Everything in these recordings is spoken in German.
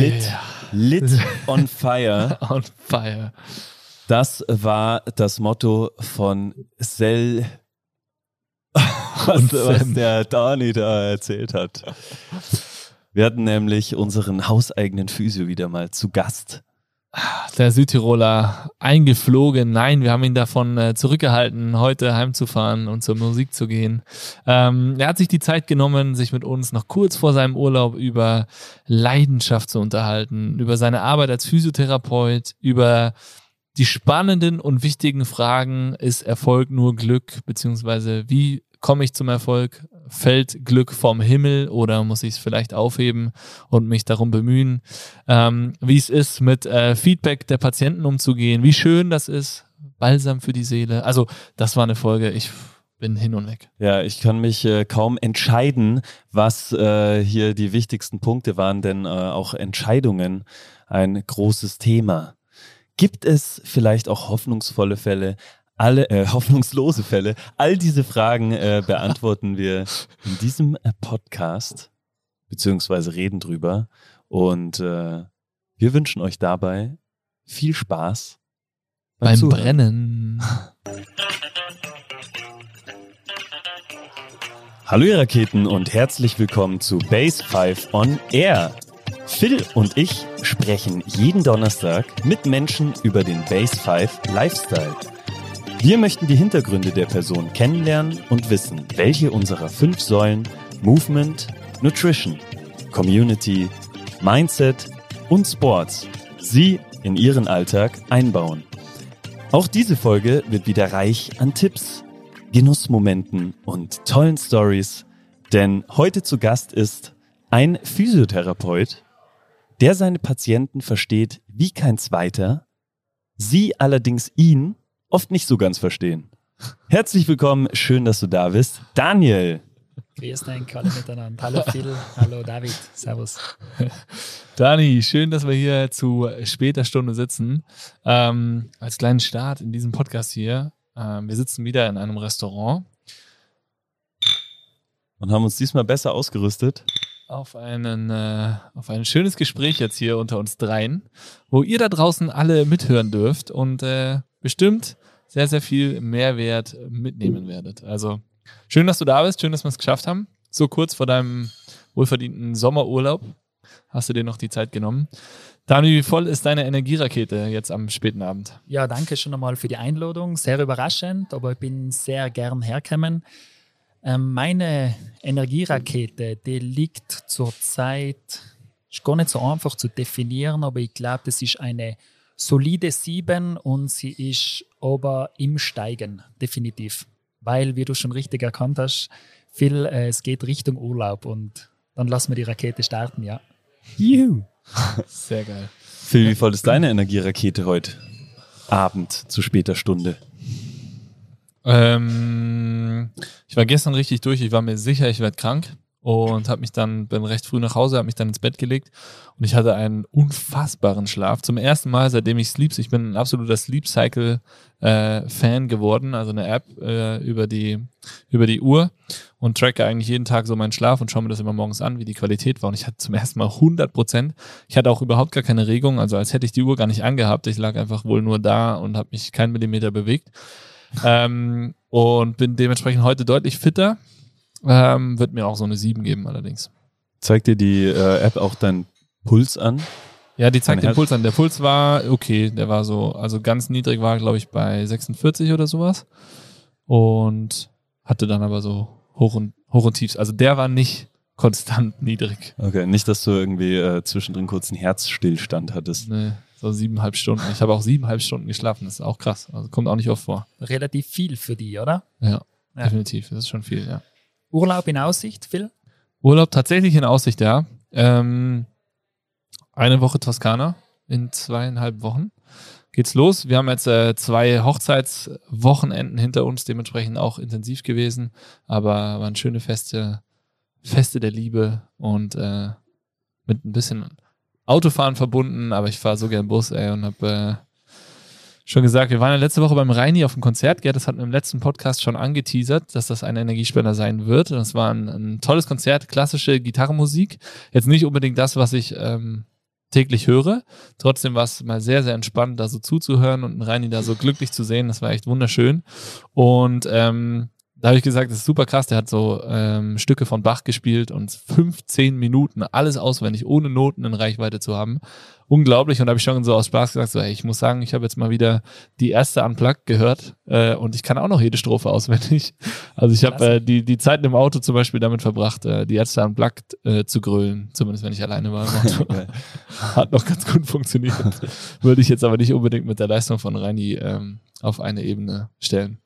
Lit, lit on fire. On fire. Das war das Motto von Sel, was, was der Dani da erzählt hat. Wir hatten nämlich unseren hauseigenen Physio wieder mal zu Gast. Der Südtiroler eingeflogen. Nein, wir haben ihn davon äh, zurückgehalten, heute heimzufahren und zur Musik zu gehen. Ähm, er hat sich die Zeit genommen, sich mit uns noch kurz vor seinem Urlaub über Leidenschaft zu unterhalten, über seine Arbeit als Physiotherapeut, über die spannenden und wichtigen Fragen, ist Erfolg nur Glück, beziehungsweise wie komme ich zum Erfolg? Fällt Glück vom Himmel oder muss ich es vielleicht aufheben und mich darum bemühen, ähm, wie es ist, mit äh, Feedback der Patienten umzugehen, wie schön das ist, balsam für die Seele. Also das war eine Folge, ich bin hin und weg. Ja, ich kann mich äh, kaum entscheiden, was äh, hier die wichtigsten Punkte waren, denn äh, auch Entscheidungen ein großes Thema. Gibt es vielleicht auch hoffnungsvolle Fälle, alle äh, hoffnungslose Fälle. All diese Fragen äh, beantworten wir in diesem äh, Podcast, beziehungsweise reden drüber. Und äh, wir wünschen euch dabei viel Spaß beim, beim Zuhören. Brennen. Hallo ihr Raketen und herzlich willkommen zu Base 5 on Air. Phil und ich sprechen jeden Donnerstag mit Menschen über den Base 5 Lifestyle. Wir möchten die Hintergründe der Person kennenlernen und wissen, welche unserer fünf Säulen Movement, Nutrition, Community, Mindset und Sports sie in ihren Alltag einbauen. Auch diese Folge wird wieder reich an Tipps, Genussmomenten und tollen Stories, denn heute zu Gast ist ein Physiotherapeut, der seine Patienten versteht wie kein zweiter, sie allerdings ihn oft nicht so ganz verstehen. Herzlich willkommen, schön, dass du da bist. Daniel. Grüß dich, alle miteinander. Hallo Phil, hallo David, servus. Dani, schön, dass wir hier zu später Stunde sitzen. Ähm, als kleinen Start in diesem Podcast hier. Ähm, wir sitzen wieder in einem Restaurant. Und haben uns diesmal besser ausgerüstet. Auf, einen, äh, auf ein schönes Gespräch jetzt hier unter uns dreien, wo ihr da draußen alle mithören dürft und äh, bestimmt sehr, sehr viel Mehrwert mitnehmen werdet. Also schön, dass du da bist, schön, dass wir es geschafft haben. So kurz vor deinem wohlverdienten Sommerurlaub hast du dir noch die Zeit genommen. Dani, wie voll ist deine Energierakete jetzt am späten Abend? Ja, danke schon einmal für die Einladung. Sehr überraschend, aber ich bin sehr gern hergekommen. Ähm, meine Energierakete, die liegt zurzeit, ist gar nicht so einfach zu definieren, aber ich glaube, das ist eine solide 7 und sie ist aber im Steigen, definitiv. Weil, wie du schon richtig erkannt hast, viel, äh, es geht Richtung Urlaub und dann lassen wir die Rakete starten, ja. Juhu. Sehr geil. Phil, wie voll ist deine Energierakete heute Abend zu später Stunde? Ähm, ich war gestern richtig durch. Ich war mir sicher, ich werde krank und habe mich dann, bin recht früh nach Hause, habe mich dann ins Bett gelegt und ich hatte einen unfassbaren Schlaf. Zum ersten Mal, seitdem ich Sleeps, ich bin ein absoluter Sleep Cycle äh, Fan geworden, also eine App äh, über die über die Uhr und tracke eigentlich jeden Tag so meinen Schlaf und schaue mir das immer morgens an, wie die Qualität war und ich hatte zum ersten Mal 100 Prozent. Ich hatte auch überhaupt gar keine Regung, also als hätte ich die Uhr gar nicht angehabt. Ich lag einfach wohl nur da und habe mich keinen Millimeter bewegt. ähm, und bin dementsprechend heute deutlich fitter. Ähm, wird mir auch so eine 7 geben allerdings. Zeigt dir die äh, App auch deinen Puls an? Ja, die zeigt Dein den Herz- Puls an. Der Puls war okay, der war so, also ganz niedrig war, glaube ich, bei 46 oder sowas. Und hatte dann aber so hoch und, hoch und tiefs. Also der war nicht konstant niedrig. Okay, nicht, dass du irgendwie äh, zwischendrin kurz einen Herzstillstand hattest. Nee, so siebeneinhalb Stunden. Ich habe auch siebeneinhalb Stunden geschlafen. Das ist auch krass. Also kommt auch nicht oft vor. Relativ viel für die, oder? Ja, Ja. definitiv. Das ist schon viel, ja. Urlaub in Aussicht, Phil? Urlaub tatsächlich in Aussicht, ja. Ähm, eine Woche Toskana in zweieinhalb Wochen geht's los. Wir haben jetzt äh, zwei Hochzeitswochenenden hinter uns, dementsprechend auch intensiv gewesen, aber waren schöne Feste, Feste der Liebe und äh, mit ein bisschen Autofahren verbunden, aber ich fahre so gern Bus, ey, und habe äh, schon gesagt, wir waren ja letzte Woche beim Reini auf dem Konzert, gell, das wir im letzten Podcast schon angeteasert, dass das ein Energiespender sein wird. Und das war ein, ein tolles Konzert, klassische Gitarrenmusik. Jetzt nicht unbedingt das, was ich ähm, täglich höre. Trotzdem war es mal sehr, sehr entspannt, da so zuzuhören und Reini da so glücklich zu sehen. Das war echt wunderschön. Und ähm, da habe ich gesagt, das ist super krass. Der hat so ähm, Stücke von Bach gespielt und 15 Minuten, alles auswendig, ohne Noten in Reichweite zu haben. Unglaublich. Und da habe ich schon so aus Spaß gesagt, so, hey, ich muss sagen, ich habe jetzt mal wieder die erste Unplugged gehört äh, und ich kann auch noch jede Strophe auswendig. Also ich habe äh, die, die Zeiten im Auto zum Beispiel damit verbracht, äh, die erste Unplugged äh, zu grölen, zumindest wenn ich alleine war im Auto. hat noch ganz gut funktioniert. Würde ich jetzt aber nicht unbedingt mit der Leistung von Reini ähm, auf eine Ebene stellen.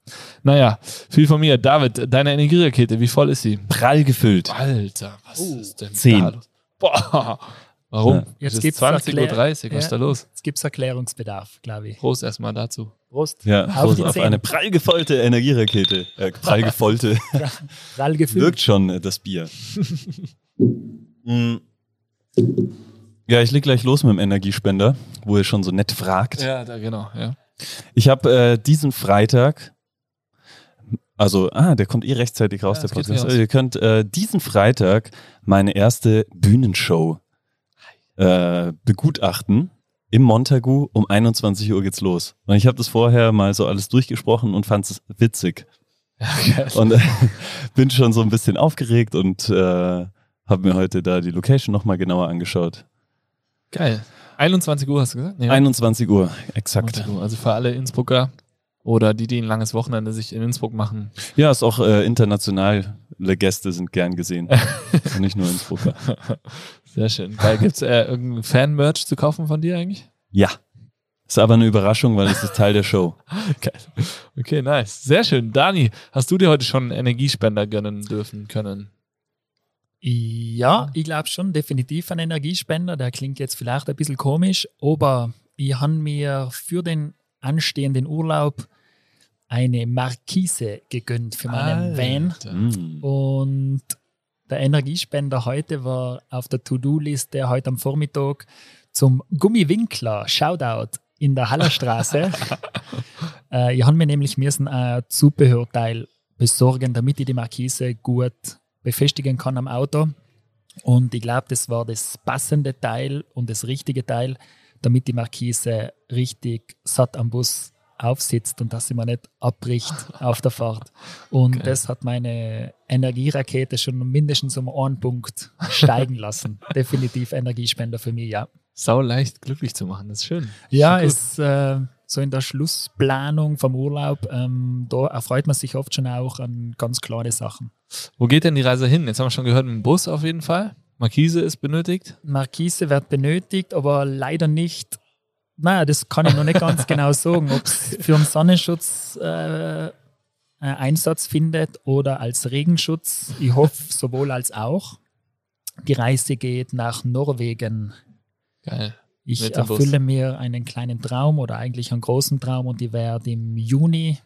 Naja, viel von mir. David, deine Energierakete, wie voll ist sie? Prall gefüllt. Alter, was Oh, ist denn zehn. da los? Boah, warum? Ja. Jetzt Jetzt ist gibt's 20.30 Uhr, was ist da los? Jetzt gibt es Erklärungsbedarf, glaube ich. Prost erstmal dazu. Prost. Ja, Auf die auf eine prall gefüllte Energierakete. Äh, prall gefüllte. Prall gefüllt. Wirkt schon, äh, das Bier. Mm. ja, ich leg gleich los mit dem Energiespender, wo ihr schon so nett fragt. Ja, da genau, ja. Ich habe äh, diesen Freitag, also, ah, der kommt eh rechtzeitig raus, Ja, der Podcast. ihr könnt äh, diesen Freitag meine erste Bühnenshow äh, begutachten. Im Montagu um 21 Uhr geht's los. Und ich habe das vorher mal so alles durchgesprochen und fand es witzig. Ja. Und äh, bin schon so ein bisschen aufgeregt und äh, habe mir heute da die Location nochmal genauer angeschaut. geil. 21 Uhr hast du gesagt? Nee, 21 Uhr, exakt. 21 Uhr. Also für alle Innsbrucker oder die, die ein langes Wochenende sich in Innsbruck machen. Ja, ist auch äh, international. Gäste sind gern gesehen. Nicht nur Innsbrucker. Sehr schön. Geil. Gibt es äh, irgendein Fan-Merch zu kaufen von dir eigentlich? Ja. Ist aber eine Überraschung, weil es ist Teil der Show. Geil. Okay, nice. Sehr schön. Dani, hast du dir heute schon einen Energiespender gönnen dürfen können? Ja, ich glaube schon, definitiv ein Energiespender. Der klingt jetzt vielleicht ein bisschen komisch, aber ich habe mir für den anstehenden Urlaub eine Markise gegönnt für meinen Van. Alter. Mm. Und der Energiespender heute war auf der To-Do-Liste heute am Vormittag zum Gummiwinkler Shoutout in der Hallerstraße. äh, ich habe mir nämlich müssen ein Zubehörteil besorgen, damit ich die Markise gut befestigen kann am Auto. Und ich glaube, das war das passende Teil und das richtige Teil, damit die Markise richtig satt am Bus aufsitzt und dass sie mir nicht abbricht auf der Fahrt. Und Geil. das hat meine Energierakete schon mindestens um einen Punkt steigen lassen. Definitiv Energiespender für mich, ja. Sau leicht glücklich zu machen, das ist schön. Ja, ist äh, so in der Schlussplanung vom Urlaub, ähm, da erfreut man sich oft schon auch an ganz kleine Sachen. Wo geht denn die Reise hin? Jetzt haben wir schon gehört, mit dem Bus auf jeden Fall. Markise ist benötigt. Markise wird benötigt, aber leider nicht. Naja, das kann ich noch nicht ganz genau sagen, ob es für einen Sonnenschutz äh, Einsatz findet oder als Regenschutz. Ich hoffe sowohl als auch. Die Reise geht nach Norwegen. Geil. Ich dem Bus. erfülle mir einen kleinen Traum oder eigentlich einen großen Traum und ich werde im Juni,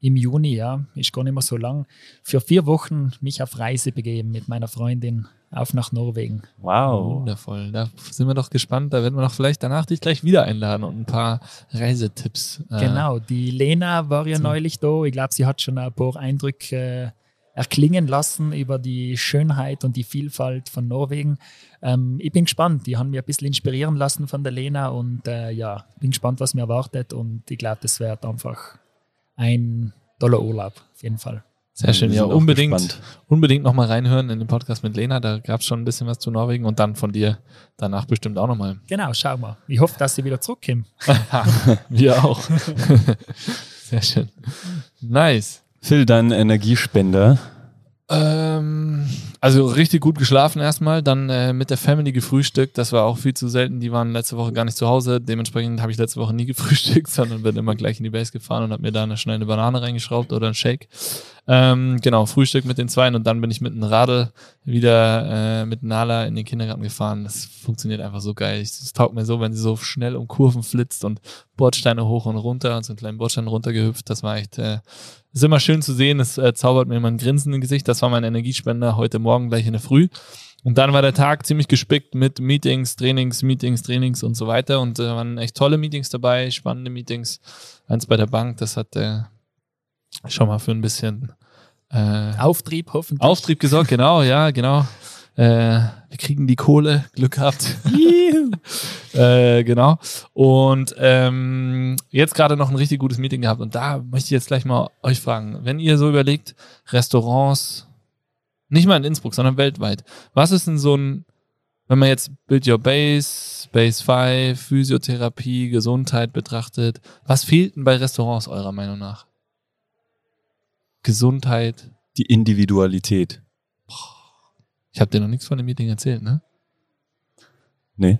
im Juni, ja, ist gar nicht mehr so lang, für vier Wochen mich auf Reise begeben mit meiner Freundin auf nach Norwegen. Wow. Wundervoll. Da sind wir doch gespannt. Da werden wir doch vielleicht danach dich gleich wieder einladen und ein paar Reisetipps. äh, Genau, die Lena war ja so. neulich da. Ich glaube, sie hat schon ein paar Eindrücke äh, erklingen lassen über die Schönheit und die Vielfalt von Norwegen. Ähm, ich bin gespannt. Die haben mir ein bisschen inspirieren lassen von der Lena und äh, ja, bin gespannt, was mir erwartet und ich glaube, das wird einfach ein toller Urlaub, auf jeden Fall. Sehr schön. Wir Ja, unbedingt, unbedingt nochmal reinhören in den Podcast mit Lena. Da gab es schon ein bisschen was zu Norwegen und dann von dir danach bestimmt auch nochmal. Genau, schau mal. Ich hoffe, dass sie wieder zurückkommen. Wir auch. Sehr schön. Nice. Phil, dein Energiespender. Ähm, also richtig gut geschlafen erstmal, dann äh, mit der Family gefrühstückt. Das war auch viel zu selten. Die waren letzte Woche gar nicht zu Hause. Dementsprechend habe ich letzte Woche nie gefrühstückt, sondern bin immer gleich in die Base gefahren und habe mir da eine schnell eine Banane reingeschraubt oder einen Shake. Ähm, genau, Frühstück mit den Zweien und dann bin ich mit einem Radl wieder äh, mit Nala in den Kindergarten gefahren. Das funktioniert einfach so geil. Es taugt mir so, wenn sie so schnell um Kurven flitzt und Bordsteine hoch und runter und so einen kleinen Bordstein runtergehüpft. Das war echt äh, ist immer schön zu sehen. Es äh, zaubert mir immer ein Grinsen im Gesicht. Das war mein Energiespender heute Morgen gleich in der Früh. Und dann war der Tag ziemlich gespickt mit Meetings, Trainings, Meetings, Trainings und so weiter. Und äh, waren echt tolle Meetings dabei, spannende Meetings. Eins bei der Bank, das hat äh, schon mal für ein bisschen äh, Auftrieb hoffentlich. Auftrieb gesorgt, genau, ja, genau. Äh, wir kriegen die Kohle, Glück gehabt. äh, genau. Und ähm, jetzt gerade noch ein richtig gutes Meeting gehabt. Und da möchte ich jetzt gleich mal euch fragen, wenn ihr so überlegt, Restaurants, nicht mal in Innsbruck, sondern weltweit, was ist denn so ein, wenn man jetzt Build Your Base, Base 5, Physiotherapie, Gesundheit betrachtet, was fehlt denn bei Restaurants eurer Meinung nach? Gesundheit. Die Individualität. Ich habe dir noch nichts von dem Meeting erzählt, ne? Nee.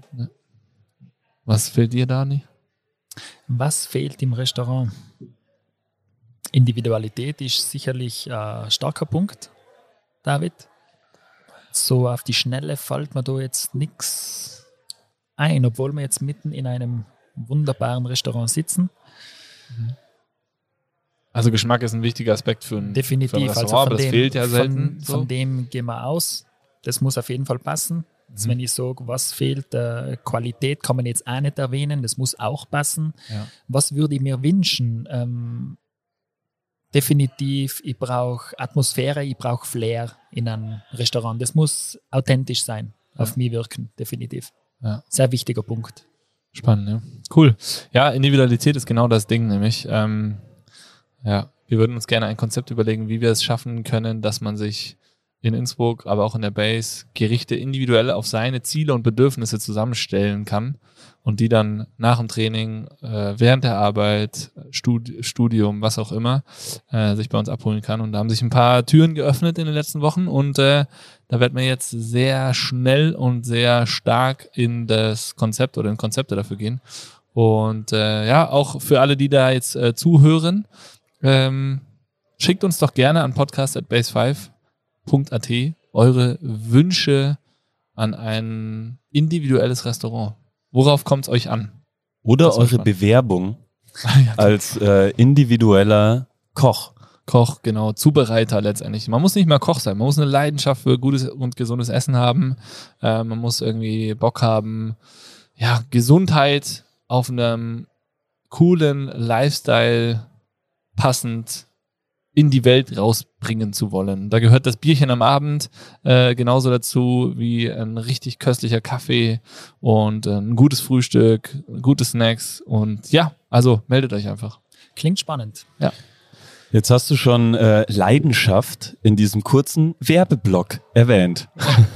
Was fehlt dir, Dani? Was fehlt im Restaurant? Individualität ist sicherlich ein starker Punkt, David. So auf die Schnelle fällt mir da jetzt nichts ein, obwohl wir jetzt mitten in einem wunderbaren Restaurant sitzen. Also Geschmack ist ein wichtiger Aspekt für ein, Definitiv. für ein also Restaurant, von aber das dem, fehlt ja selten. Von, so. von dem gehen wir aus. Das muss auf jeden Fall passen. Also Mhm. Wenn ich sage, was fehlt, äh, Qualität kann man jetzt auch nicht erwähnen, das muss auch passen. Ja. Was würde ich mir wünschen? Ähm, definitiv, ich brauche Atmosphäre, ich brauche Flair in einem Restaurant. Das muss authentisch sein, auf Ja. mich wirken, definitiv. Ja. Sehr wichtiger Punkt. Spannend, ja. Cool. Ja, Individualität ist genau das Ding, nämlich. Ähm, ja, wir würden uns gerne ein Konzept überlegen, wie wir es schaffen können, dass man sich in Innsbruck, aber auch in der Base Gerichte individuell auf seine Ziele und Bedürfnisse zusammenstellen kann und die dann nach dem Training, äh, während der Arbeit, Studi Studium, was auch immer, äh, sich bei uns abholen kann. Und da haben sich ein paar Türen geöffnet in den letzten Wochen und äh, da werden wir jetzt sehr schnell und sehr stark in das Konzept oder in Konzepte dafür gehen. Und ja, auch für alle, die da jetzt zuhören, ähm, schickt uns doch gerne an podcast.base5.at eure Wünsche an ein individuelles Restaurant. Worauf kommt es euch an? Oder Das eure. Bewerbung Ja, als äh, individueller Koch. Koch, genau, Zubereiter letztendlich. Man muss nicht mal Koch sein, man muss eine Leidenschaft für gutes und gesundes Essen haben. Äh, man muss irgendwie Bock haben, ja, Gesundheit auf einem coolen Lifestyle passend in die Welt rausbringen zu wollen. Da gehört das Bierchen am Abend äh, genauso dazu wie ein richtig köstlicher Kaffee und äh, ein gutes Frühstück, gute Snacks und ja, also meldet euch einfach. Klingt spannend. Jetzt hast du schon äh, Leidenschaft in diesem kurzen Werbeblock erwähnt.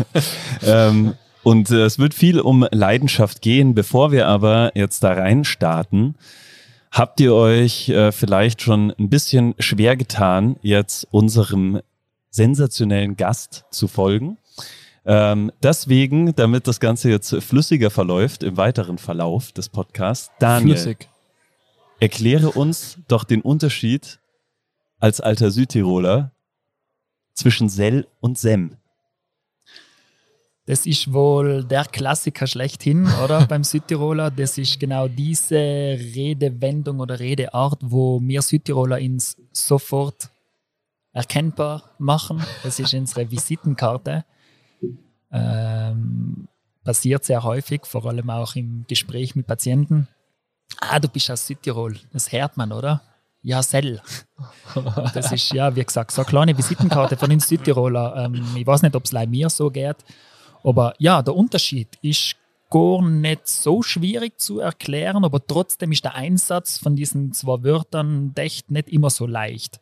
ähm, und äh, es wird viel um Leidenschaft gehen. Bevor wir aber jetzt da rein starten, habt ihr euch äh, vielleicht schon ein bisschen schwer getan, jetzt unserem sensationellen Gast zu folgen. Ähm, deswegen, damit das Ganze jetzt flüssiger verläuft im weiteren Verlauf des Podcasts, Daniel, Flüssig. erkläre uns doch den Unterschied als alter Südtiroler zwischen Sell und Sem. Das ist wohl der Klassiker schlechthin, oder? beim Südtiroler. Das ist genau diese Redewendung oder Redeart, wo wir Südtiroler ins sofort erkennbar machen. Das ist unsere Visitenkarte. Ähm, passiert sehr häufig, vor allem auch im Gespräch mit Patienten. Ah, du bist aus Südtirol. Das hört man, oder? Ja, Sell. Das ist, ja, wie gesagt, so eine kleine Visitenkarte von den Südtiroler. Ähm, ich weiß nicht, ob es mir so geht. Aber ja, der Unterschied ist gar nicht so schwierig zu erklären, aber trotzdem ist der Einsatz von diesen zwei Wörtern echt nicht immer so leicht.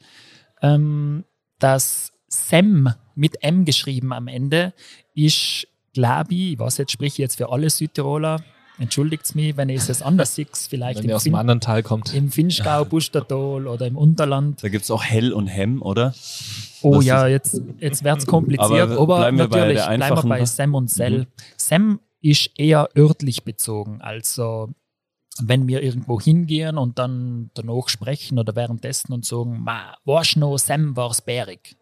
Ähm, das SEM mit M geschrieben am Ende ist, glaube ich, ich weiß jetzt, spreche ich jetzt für alle Südtiroler, entschuldigt mich, wenn ich es anders sehe, vielleicht Wenn im, aus dem anderen Teil kommt. im Finchgau, Bustertal oder im Unterland. Da gibt's auch Hell und Hem, oder? Oh Das ja, jetzt, jetzt wird es kompliziert, Aber aber, bleiben wir bei natürlich der bleiben wir bei Sam und Cell. Mhm. Sam ist eher örtlich bezogen, also wenn wir irgendwo hingehen und dann danach sprechen oder währenddessen und sagen, ma, warst noch Sam war's bärig.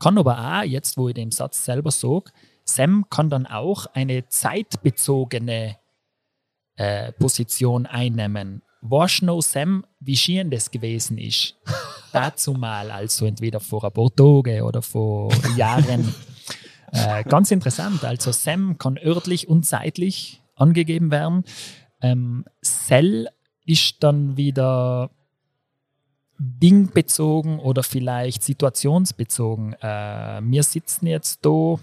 Kann aber auch, jetzt wo ich den Satz selber sage, Sam kann dann auch eine zeitbezogene äh, Position einnehmen. Warst noch Sam, wie schön das gewesen ist? Dazu mal, also entweder vor ein paar Tagen oder vor Jahren. Äh, ganz interessant. Also Sam kann örtlich und zeitlich angegeben werden. Ähm, Cell ist dann wieder dingbezogen oder vielleicht situationsbezogen. Äh, wir sitzen jetzt da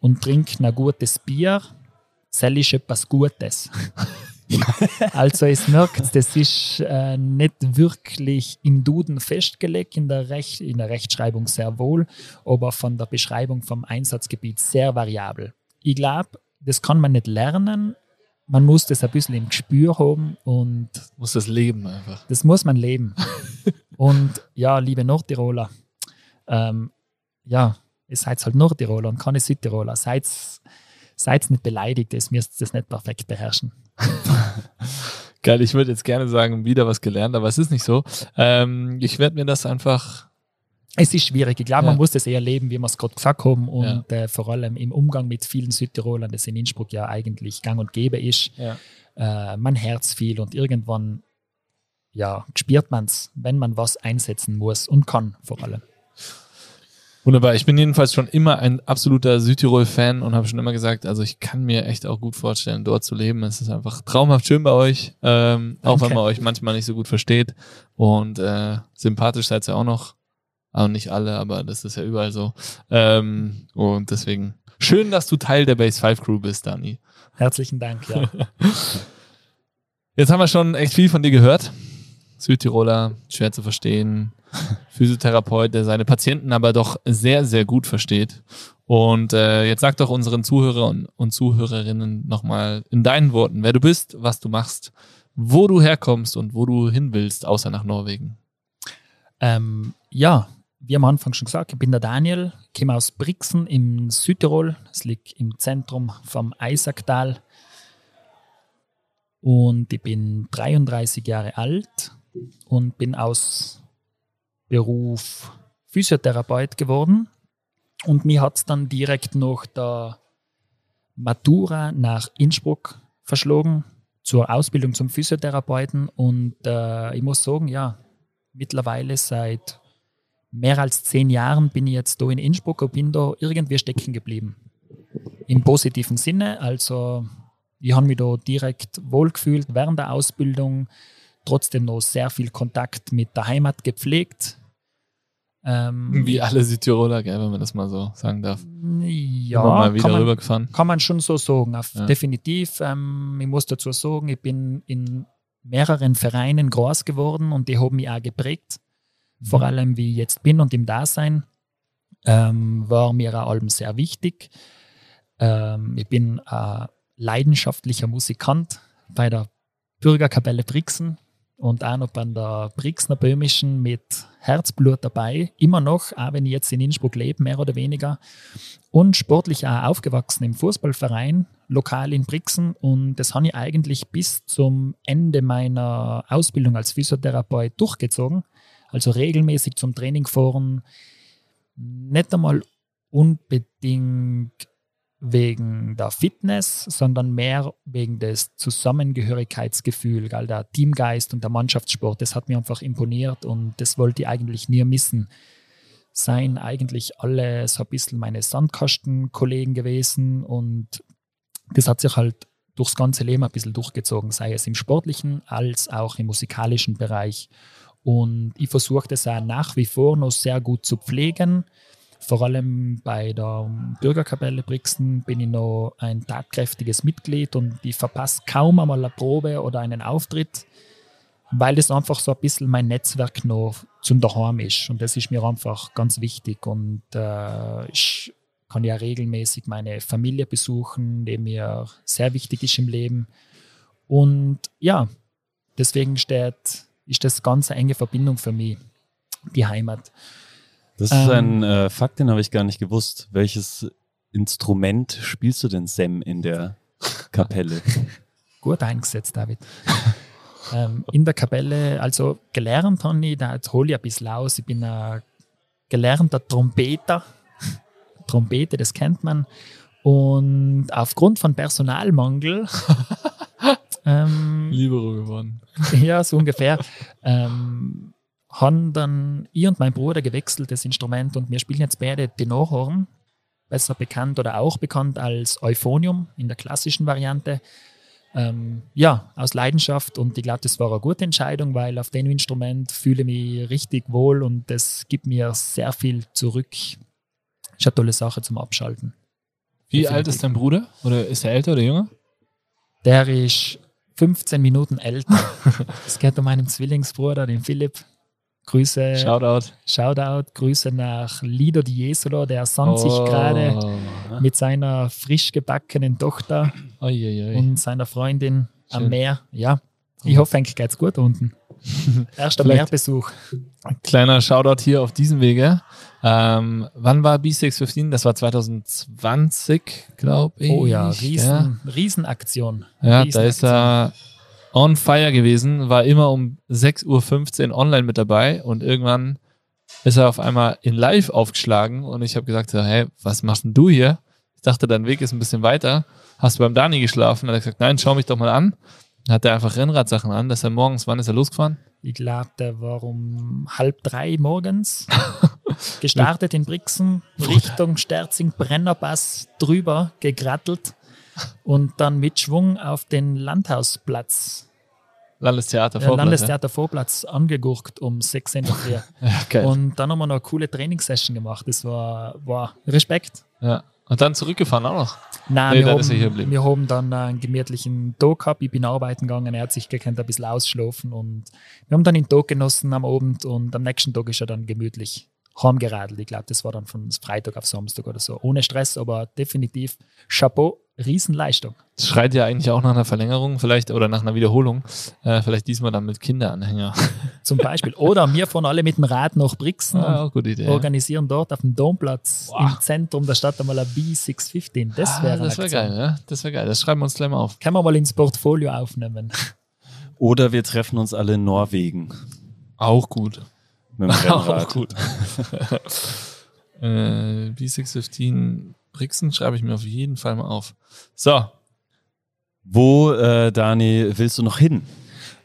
und trinke ein gutes Bier, sell ich etwas Gutes. also es merkt, das ist äh, nicht wirklich im Duden festgelegt, in der, Rech in der Rechtschreibung sehr wohl, aber von der Beschreibung vom Einsatzgebiet sehr variabel. Ich glaube, das kann man nicht lernen, man muss das ein bisschen im Gespür haben und muss das leben einfach. Das muss man leben. und ja, liebe Nordtiroler, ähm, ja, ihr seid halt Nordtiroler und keine Südtiroler. Seid, seid nicht beleidigt, ihr müsst das nicht perfekt beherrschen. Geil, ich würde jetzt gerne sagen, wieder was gelernt, aber es ist nicht so. Ähm, ich werde mir das einfach. Es ist schwierig. Ich glaube, ja. man muss das eher leben, wie wir es gerade gesagt haben. Und ja. äh, vor allem im Umgang mit vielen Südtirolern, das in Innsbruck ja eigentlich gang und gäbe ist. Ja. Äh, man herz viel und irgendwann ja, spürt man es, wenn man was einsetzen muss und kann vor allem. Wunderbar. Ich bin jedenfalls schon immer ein absoluter Südtirol-Fan und habe schon immer gesagt, also ich kann mir echt auch gut vorstellen, dort zu leben. Es ist einfach traumhaft schön bei euch, ähm, auch wenn man euch manchmal nicht so gut versteht. Und äh, sympathisch seid ihr auch noch. Aber nicht alle, aber das ist ja überall so. Ähm, und deswegen schön, dass du Teil der Base 5 Crew bist, Dani. Herzlichen Dank, ja. Jetzt haben wir schon echt viel von dir gehört. Südtiroler, schwer zu verstehen, Physiotherapeut, der seine Patienten aber doch sehr, sehr gut versteht. Und äh, jetzt sag doch unseren Zuhörern und Zuhörerinnen nochmal in deinen Worten, wer du bist, was du machst, wo du herkommst und wo du hin willst, außer nach Norwegen. Ähm, ja, wie am Anfang schon gesagt, ich bin der Daniel, komme aus Brixen im Südtirol. Es liegt im Zentrum vom Eisacktal. Und ich bin 33 Jahre alt und bin aus Beruf Physiotherapeut geworden. Und mir hat es dann direkt noch der Matura nach Innsbruck verschlagen zur Ausbildung zum Physiotherapeuten. Und äh, ich muss sagen, ja, mittlerweile seit mehr als zehn Jahren bin ich jetzt da in Innsbruck und bin da irgendwie stecken geblieben. Im positiven Sinne. Also ich habe mich da direkt wohlgefühlt während der Ausbildung trotzdem noch sehr viel Kontakt mit der Heimat gepflegt. Ähm, Wie alle Südtiroler, gell, wenn man das mal so sagen darf. Ja, mal wieder kann, man, rübergefahren. kann man schon so sagen. Ja. Definitiv. Ähm, ich muss dazu sagen, ich bin in mehreren Vereinen groß geworden und die haben mich auch geprägt. Mhm. Vor allem, wie ich jetzt bin und im Dasein, ähm, war mir auch allem sehr wichtig. Ähm, ich bin ein leidenschaftlicher Musikant bei der Bürgerkapelle Brixen und auch noch bei der Brixner Böhmischen mit Herzblut dabei. Immer noch, auch wenn ich jetzt in Innsbruck lebe, mehr oder weniger. Und sportlich auch aufgewachsen im Fußballverein, lokal in Brixen. Und das habe ich eigentlich bis zum Ende meiner Ausbildung als Physiotherapeut durchgezogen. Also regelmäßig zum Training fahren. Nicht einmal unbedingt wegen der Fitness, sondern mehr wegen des Zusammengehörigkeitsgefühls, der Teamgeist und der Mannschaftssport. Das hat mir einfach imponiert und das wollte ich eigentlich nie missen. Seien eigentlich alle so ein bisschen meine Sandkastenkollegen gewesen und das hat sich halt durchs ganze Leben ein bisschen durchgezogen, sei es im sportlichen als auch im musikalischen Bereich. Und ich versuche das auch nach wie vor noch sehr gut zu pflegen vor allem bei der Bürgerkapelle Brixen bin ich noch ein tatkräftiges Mitglied und ich verpasse kaum einmal eine Probe oder einen Auftritt, weil das einfach so ein bisschen mein Netzwerk noch zum Daheim ist. Und das ist mir einfach ganz wichtig. Und äh, ich kann ja regelmäßig meine Familie besuchen, die mir sehr wichtig ist im Leben. Und ja, deswegen steht, ist das ganz eine enge Verbindung für mich, die Heimat. Das ist ähm, ein äh, Fakt, den habe ich gar nicht gewusst. Welches Instrument spielst du denn, Sam, in der Kapelle? Gut eingesetzt, David. ähm, in der Kapelle, also gelernt habe ich, da hole ich ein bisschen aus. Ich bin ein gelernter Trompeter. Trompete, das kennt man. Und aufgrund von Personalmangel ähm, Libero geworden. Ja, so ungefähr. ähm, haben dann ich und mein Bruder gewechselt das Instrument und wir spielen jetzt beide Tenorhorn, besser bekannt oder auch bekannt als Euphonium in der klassischen Variante. Ähm, ja, aus Leidenschaft und ich glaube, das war eine gute Entscheidung, weil auf dem Instrument fühle ich mich richtig wohl und das gibt mir sehr viel zurück. Ist eine tolle Sache zum Abschalten. Wie Definitiv. alt ist dein Bruder? Oder ist er älter oder jünger? Der ist 15 Minuten älter. es geht um meinen Zwillingsbruder, den Philipp. Grüße, Shoutout. Shoutout, Grüße nach Lido di Jesolo, der sonnt sich Oh. gerade mit seiner frisch gebackenen Tochter Oi, oi, oi. und seiner Freundin am Schön. Meer. Ja, ich hoffe, eigentlich geht's gut unten. Erster Meerbesuch. Kleiner Shoutout hier auf diesem Wege. Ähm, wann war B615? Das war 2020, glaube ich. Oh ja, Ja, riesen, Riesenaktion. ja da ist er on fire gewesen, war immer um 6.15 Uhr online mit dabei und irgendwann ist er auf einmal in live aufgeschlagen und ich habe gesagt, so, hey, was machst denn du hier? Ich dachte, dein Weg ist ein bisschen weiter. Hast du beim Dani geschlafen? Hat er gesagt, nein, schau mich doch mal an. Dann hat er einfach Rennradsachen an. Das ist er morgens, wann ist er losgefahren? Ich glaube, der war um halb drei morgens gestartet in Brixen, Richtung Sterzing, Brennerpass drüber gegrattelt und dann mit Schwung auf den Landhausplatz, Landestheater Vorplatz, Landestheater Vorplatz angegurkt um 6 in der Früh. Ja. Und dann haben wir noch eine coole Trainingssession gemacht. Das war, war Respekt. ja. und dann zurückgefahren auch noch. Nein, Nee, wir, haben, wir haben dann einen gemütlichen Tag gehabt. Ich bin arbeiten gegangen, er hat sich gekannt, ein bisschen ausschlafen und wir haben dann den Tag genossen am Abend und am nächsten Tag ist er dann gemütlich heimgeradelt. Ich glaube, das war dann von Freitag auf Samstag oder so. Ohne Stress, aber definitiv Chapeau, Riesenleistung. Das schreit ja eigentlich auch nach einer Verlängerung, vielleicht oder nach einer Wiederholung. Äh, vielleicht diesmal dann mit Kinderanhänger. Zum Beispiel. Oder wir fahren alle mit dem Rad nach Brixen Ah, und auch gute Idee. ja. organisieren dort auf dem Domplatz Boah. im Zentrum der Stadt einmal ein B615. Das Ah, wäre das wäre geil, ja? Das wäre geil. Das schreiben wir uns gleich mal auf. Können wir mal ins Portfolio aufnehmen. Oder wir treffen uns alle in Norwegen Auch gut. mit dem Rennrad. Auch gut. äh, B615 Brixen schreibe ich mir auf jeden Fall mal auf. So, Wo, äh, Dani, willst du noch hin?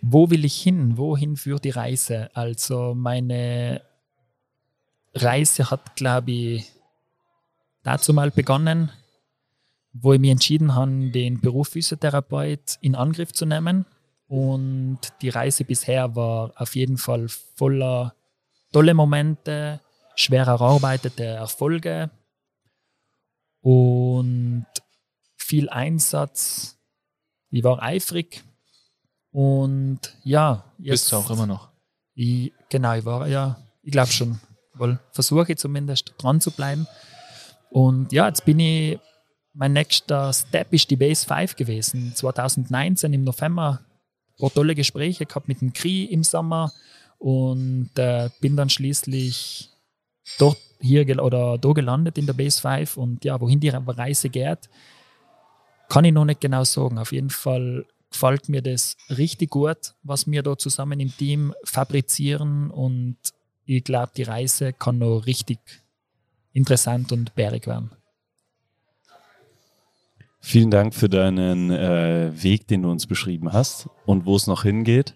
Wo will ich hin? Wohin führt die Reise? Also meine Reise hat, glaube ich, dazu mal begonnen, wo ich mich entschieden habe, den Beruf Physiotherapeut in Angriff zu nehmen. Und die Reise bisher war auf jeden Fall voller tolle Momente, schwer erarbeitete Erfolge und viel Einsatz. Ich war eifrig und ja, jetzt bist du auch immer noch. ich, genau, ich war ja, ich glaube schon, weil versuche ich zumindest dran zu bleiben. Und ja, jetzt bin ich, mein nächster Step ist die Base 5 gewesen. 2019 im November, war tolle Gespräche gehabt mit dem Kri im Sommer und äh, bin dann schließlich dort hier oder da gelandet in der Base 5 und ja, wohin die Reise geht, kann ich noch nicht genau sagen. Auf jeden Fall gefällt mir das richtig gut, was wir da zusammen im Team fabrizieren und ich glaube, die Reise kann noch richtig interessant und bärig werden. Vielen Dank für deinen äh, Weg, den du uns beschrieben hast und wo es noch hingeht.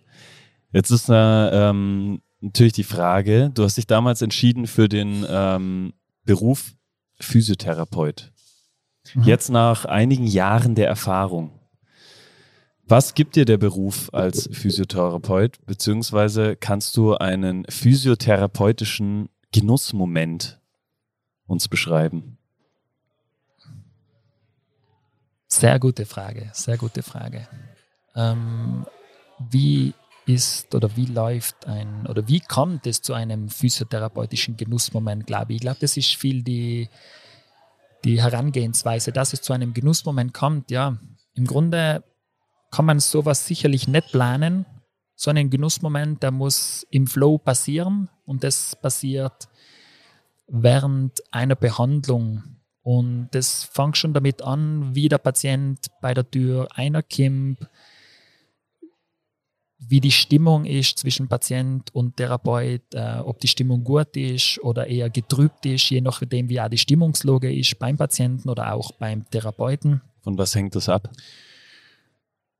Jetzt ist da, ähm, natürlich die Frage, du hast dich damals entschieden für den ähm, Beruf Physiotherapeut. Mhm. Jetzt nach einigen Jahren der Erfahrung, was gibt dir der Beruf als Physiotherapeut, beziehungsweise kannst du einen physiotherapeutischen Genussmoment uns beschreiben? Sehr gute Frage, sehr gute Frage. Ähm, wie ist oder wie läuft ein oder wie kommt es zu einem physiotherapeutischen Genussmoment, glaube ich. Ich glaube, das ist viel die, die Herangehensweise, dass es zu einem Genussmoment kommt. Ja, im Grunde kann man sowas sicherlich nicht planen. So einen Genussmoment, der muss im Flow passieren und das passiert während einer Behandlung. Und das fängt schon damit an, wie der Patient bei der Tür einerkommt, wie die Stimmung ist zwischen Patient und Therapeut, äh, ob die Stimmung gut ist oder eher getrübt ist, je nachdem, wie auch die Stimmungslage ist beim Patienten oder auch beim Therapeuten. Von was hängt das ab?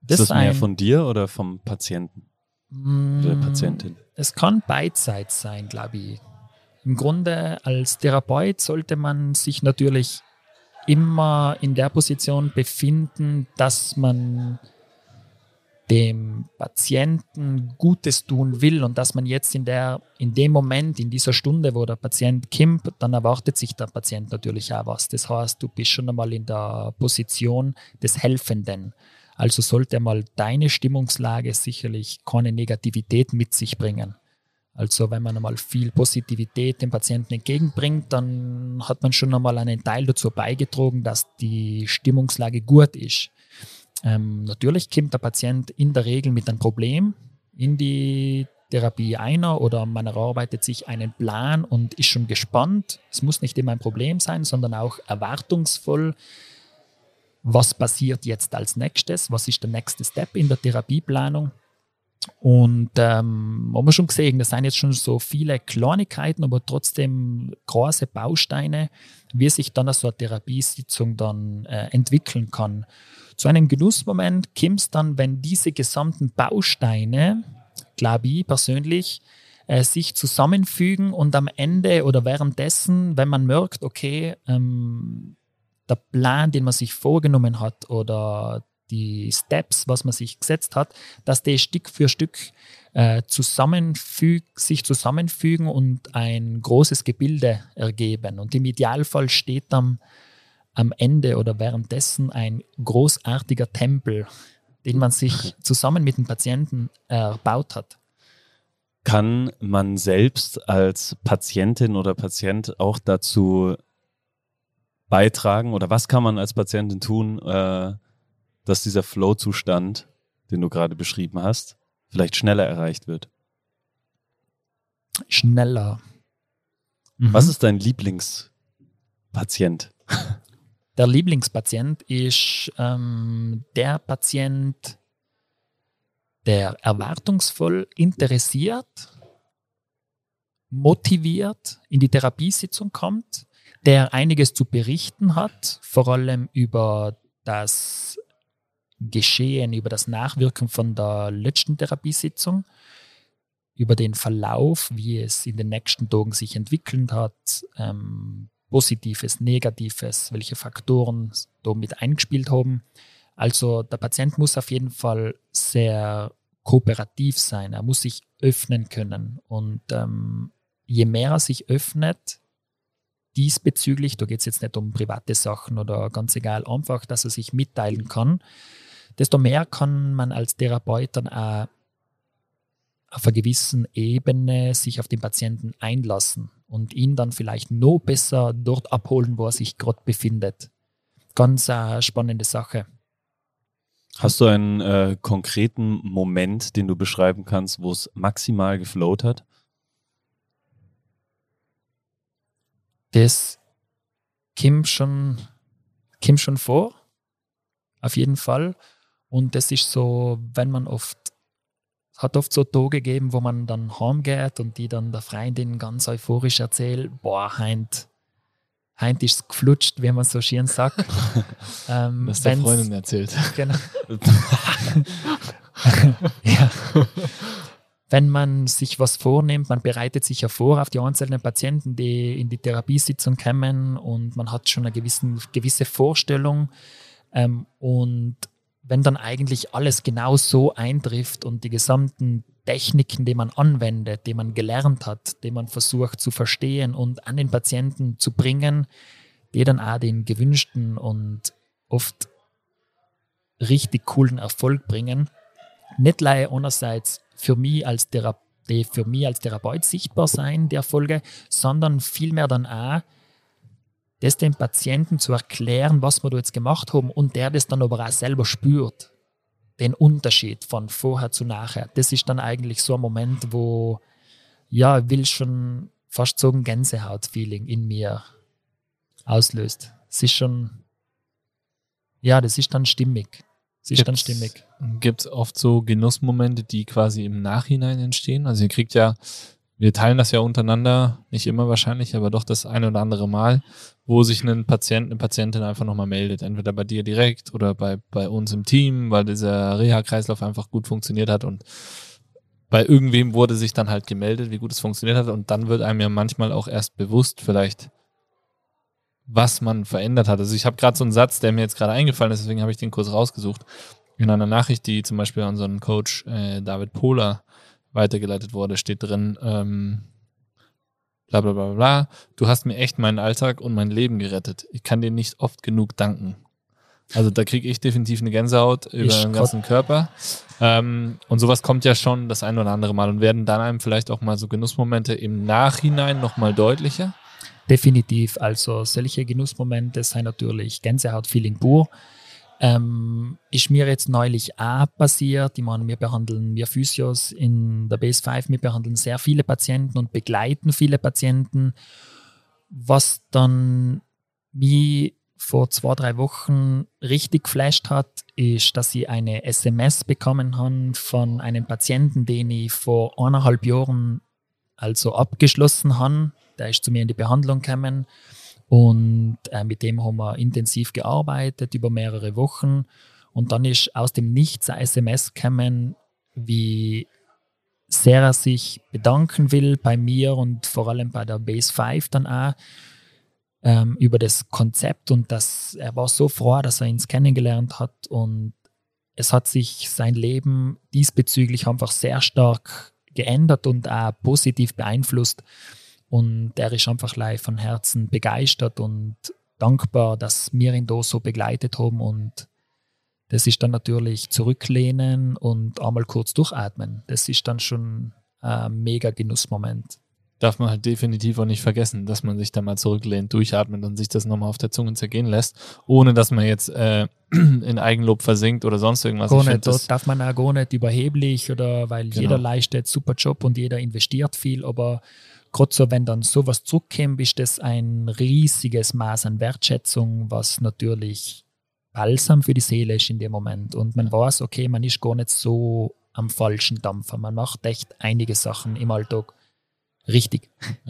Das ist das mehr ein- von dir oder vom Patienten oder Mm, Patientin? Es kann beidseits sein, glaube ich. Im Grunde als Therapeut sollte man sich natürlich immer in der Position befinden, dass man dem Patienten Gutes tun will und dass man jetzt in, der, in dem Moment, in dieser Stunde, wo der Patient kommt, dann erwartet sich der Patient natürlich auch was. Das heißt, du bist schon einmal in der Position des Helfenden. Also sollte mal deine Stimmungslage sicherlich keine Negativität mit sich bringen. Also wenn man einmal viel Positivität dem Patienten entgegenbringt, dann hat man schon einmal einen Teil dazu beigetragen, dass die Stimmungslage gut ist. Ähm, natürlich kommt der Patient in der Regel mit einem Problem in die Therapie einer oder man erarbeitet sich einen Plan und ist schon gespannt. Es muss nicht immer ein Problem sein, sondern auch erwartungsvoll. Was passiert jetzt als nächstes? Was ist der nächste Step in der Therapieplanung? Und ähm, haben wir schon gesehen, das sind jetzt schon so viele Kleinigkeiten, aber trotzdem große Bausteine, wie sich dann so eine Therapiesitzung dann äh, entwickeln kann. Zu einem Genussmoment kommt es dann, wenn diese gesamten Bausteine, glaube ich persönlich, äh, sich zusammenfügen und am Ende oder währenddessen, wenn man merkt, okay, ähm, der Plan, den man sich vorgenommen hat oder die Steps, was man sich gesetzt hat, dass die Stück für Stück äh, zusammenfüg sich zusammenfügen und ein großes Gebilde ergeben. Und im Idealfall steht dann am Ende oder währenddessen ein großartiger Tempel, den man sich zusammen mit dem Patienten erbaut hat. Kann man selbst als Patientin oder Patient auch dazu beitragen oder was kann man als Patientin tun, äh, dass dieser Flow-Zustand, den du gerade beschrieben hast, vielleicht schneller erreicht wird? Schneller. Mhm. Was ist dein Lieblingspatient? Der Lieblingspatient ist ähm, der Patient, der erwartungsvoll interessiert, motiviert in die Therapiesitzung kommt, der einiges zu berichten hat, vor allem über das Geschehen, über das Nachwirken von der letzten Therapiesitzung, über den Verlauf, wie es in den nächsten Tagen sich entwickelt hat, ähm, Positives, Negatives, welche Faktoren da mit eingespielt haben. Also der Patient muss auf jeden Fall sehr kooperativ sein, er muss sich öffnen können. Und ähm, je mehr er sich öffnet, diesbezüglich, da geht es jetzt nicht um private Sachen oder ganz egal, einfach, dass er sich mitteilen kann, desto mehr kann man als Therapeut dann auch auf einer gewissen Ebene sich auf den Patienten einlassen und ihn dann vielleicht noch besser dort abholen, wo er sich gerade befindet. Ganz eine spannende Sache. Hast du einen äh, konkreten Moment, den du beschreiben kannst, wo es maximal geflowt hat? Das kommt schon, kommt schon vor, auf jeden Fall. Und das ist so, wenn man oft hat oft so Tage gegeben, wo man dann heimgeht und die dann der Freundin ganz euphorisch erzählt, boah, heint, heint ist es geflutscht, wie man so schön sagt. ähm, Was der Freundin erzählt. Genau. ja. Wenn man sich was vornimmt, man bereitet sich ja vor auf die einzelnen Patienten, die in die Therapiesitzung kommen und man hat schon eine gewissen, gewisse Vorstellung ähm, und wenn dann eigentlich alles genau so eintrifft und die gesamten Techniken, die man anwendet, die man gelernt hat, die man versucht zu verstehen und an den Patienten zu bringen, die dann auch den gewünschten und oft richtig coolen Erfolg bringen. Nicht leider einerseits für mich als Therapeut, für mich als Therapeut sichtbar sein, die Erfolge, sondern vielmehr dann auch das dem Patienten zu erklären, was wir da jetzt gemacht haben und der das dann aber auch selber spürt, den Unterschied von vorher zu nachher. Das ist dann eigentlich so ein Moment, wo, ja, ich will schon fast so ein Gänsehaut-Feeling in mir auslöst. Es ist schon, ja, das ist dann stimmig. Es ist dann stimmig. Gibt es oft so Genussmomente, die quasi im Nachhinein entstehen? Also ihr kriegt ja wir teilen das ja untereinander, nicht immer wahrscheinlich, aber doch das eine oder andere Mal, wo sich ein Patient, eine Patientin einfach nochmal meldet. Entweder bei dir direkt oder bei, bei uns im Team, weil dieser Reha-Kreislauf einfach gut funktioniert hat und bei irgendwem wurde sich dann halt gemeldet, wie gut es funktioniert hat und dann wird einem ja manchmal auch erst bewusst vielleicht, was man verändert hat. Also ich habe gerade so einen Satz, der mir jetzt gerade eingefallen ist, deswegen habe ich den kurz rausgesucht. in einer Nachricht, die zum Beispiel an unseren Coach äh, David Pohler weitergeleitet wurde, steht drin, ähm, bla bla bla bla, du hast mir echt meinen Alltag und mein Leben gerettet. Ich kann dir nicht oft genug danken. Also da kriege ich definitiv eine Gänsehaut über Ich den ganzen Körper. Ähm, und sowas kommt ja schon das ein oder andere Mal und werden dann einem vielleicht auch mal so Genussmomente im Nachhinein nochmal deutlicher. Definitiv. Also solche Genussmomente sind natürlich Gänsehaut-Feeling pur. Ähm, ist mir jetzt neulich auch passiert. Ich meine, wir behandeln, wir Physios in der Base 5, wir behandeln sehr viele Patienten und begleiten viele Patienten. Was dann mich vor zwei, drei Wochen richtig geflasht hat, ist, dass ich eine SMS bekommen habe von einem Patienten, den ich vor eineinhalb Jahren also abgeschlossen habe. Der ist zu mir in die Behandlung gekommen und äh, mit dem haben wir intensiv gearbeitet über mehrere Wochen. Und dann ist aus dem Nichts ein SMS gekommen, wie sehr er sich bedanken will bei mir und vor allem bei der Base 5 dann auch ähm, über das Konzept und dass er war so froh, dass er uns kennengelernt hat und es hat sich sein Leben diesbezüglich einfach sehr stark geändert und auch positiv beeinflusst. Und er ist einfach live von Herzen begeistert und dankbar, dass wir ihn da so begleitet haben. Und das ist dann natürlich zurücklehnen und einmal kurz durchatmen. Das ist dann schon ein mega Genussmoment. Darf man halt definitiv auch nicht vergessen, dass man sich da mal zurücklehnt, durchatmet und sich das nochmal auf der Zunge zergehen lässt, ohne dass man jetzt äh, in Eigenlob versinkt oder sonst irgendwas. Gar Ich nicht, dort darf man auch gar nicht überheblich oder weil Genau. jeder leistet super Job und jeder investiert viel, aber gerade so, wenn dann sowas zurückkommt, ist das ein riesiges Maß an Wertschätzung, was natürlich balsam für die Seele ist in dem Moment. Und man weiß, okay, man ist gar nicht so am falschen Dampfer. Man macht echt einige Sachen im Alltag richtig.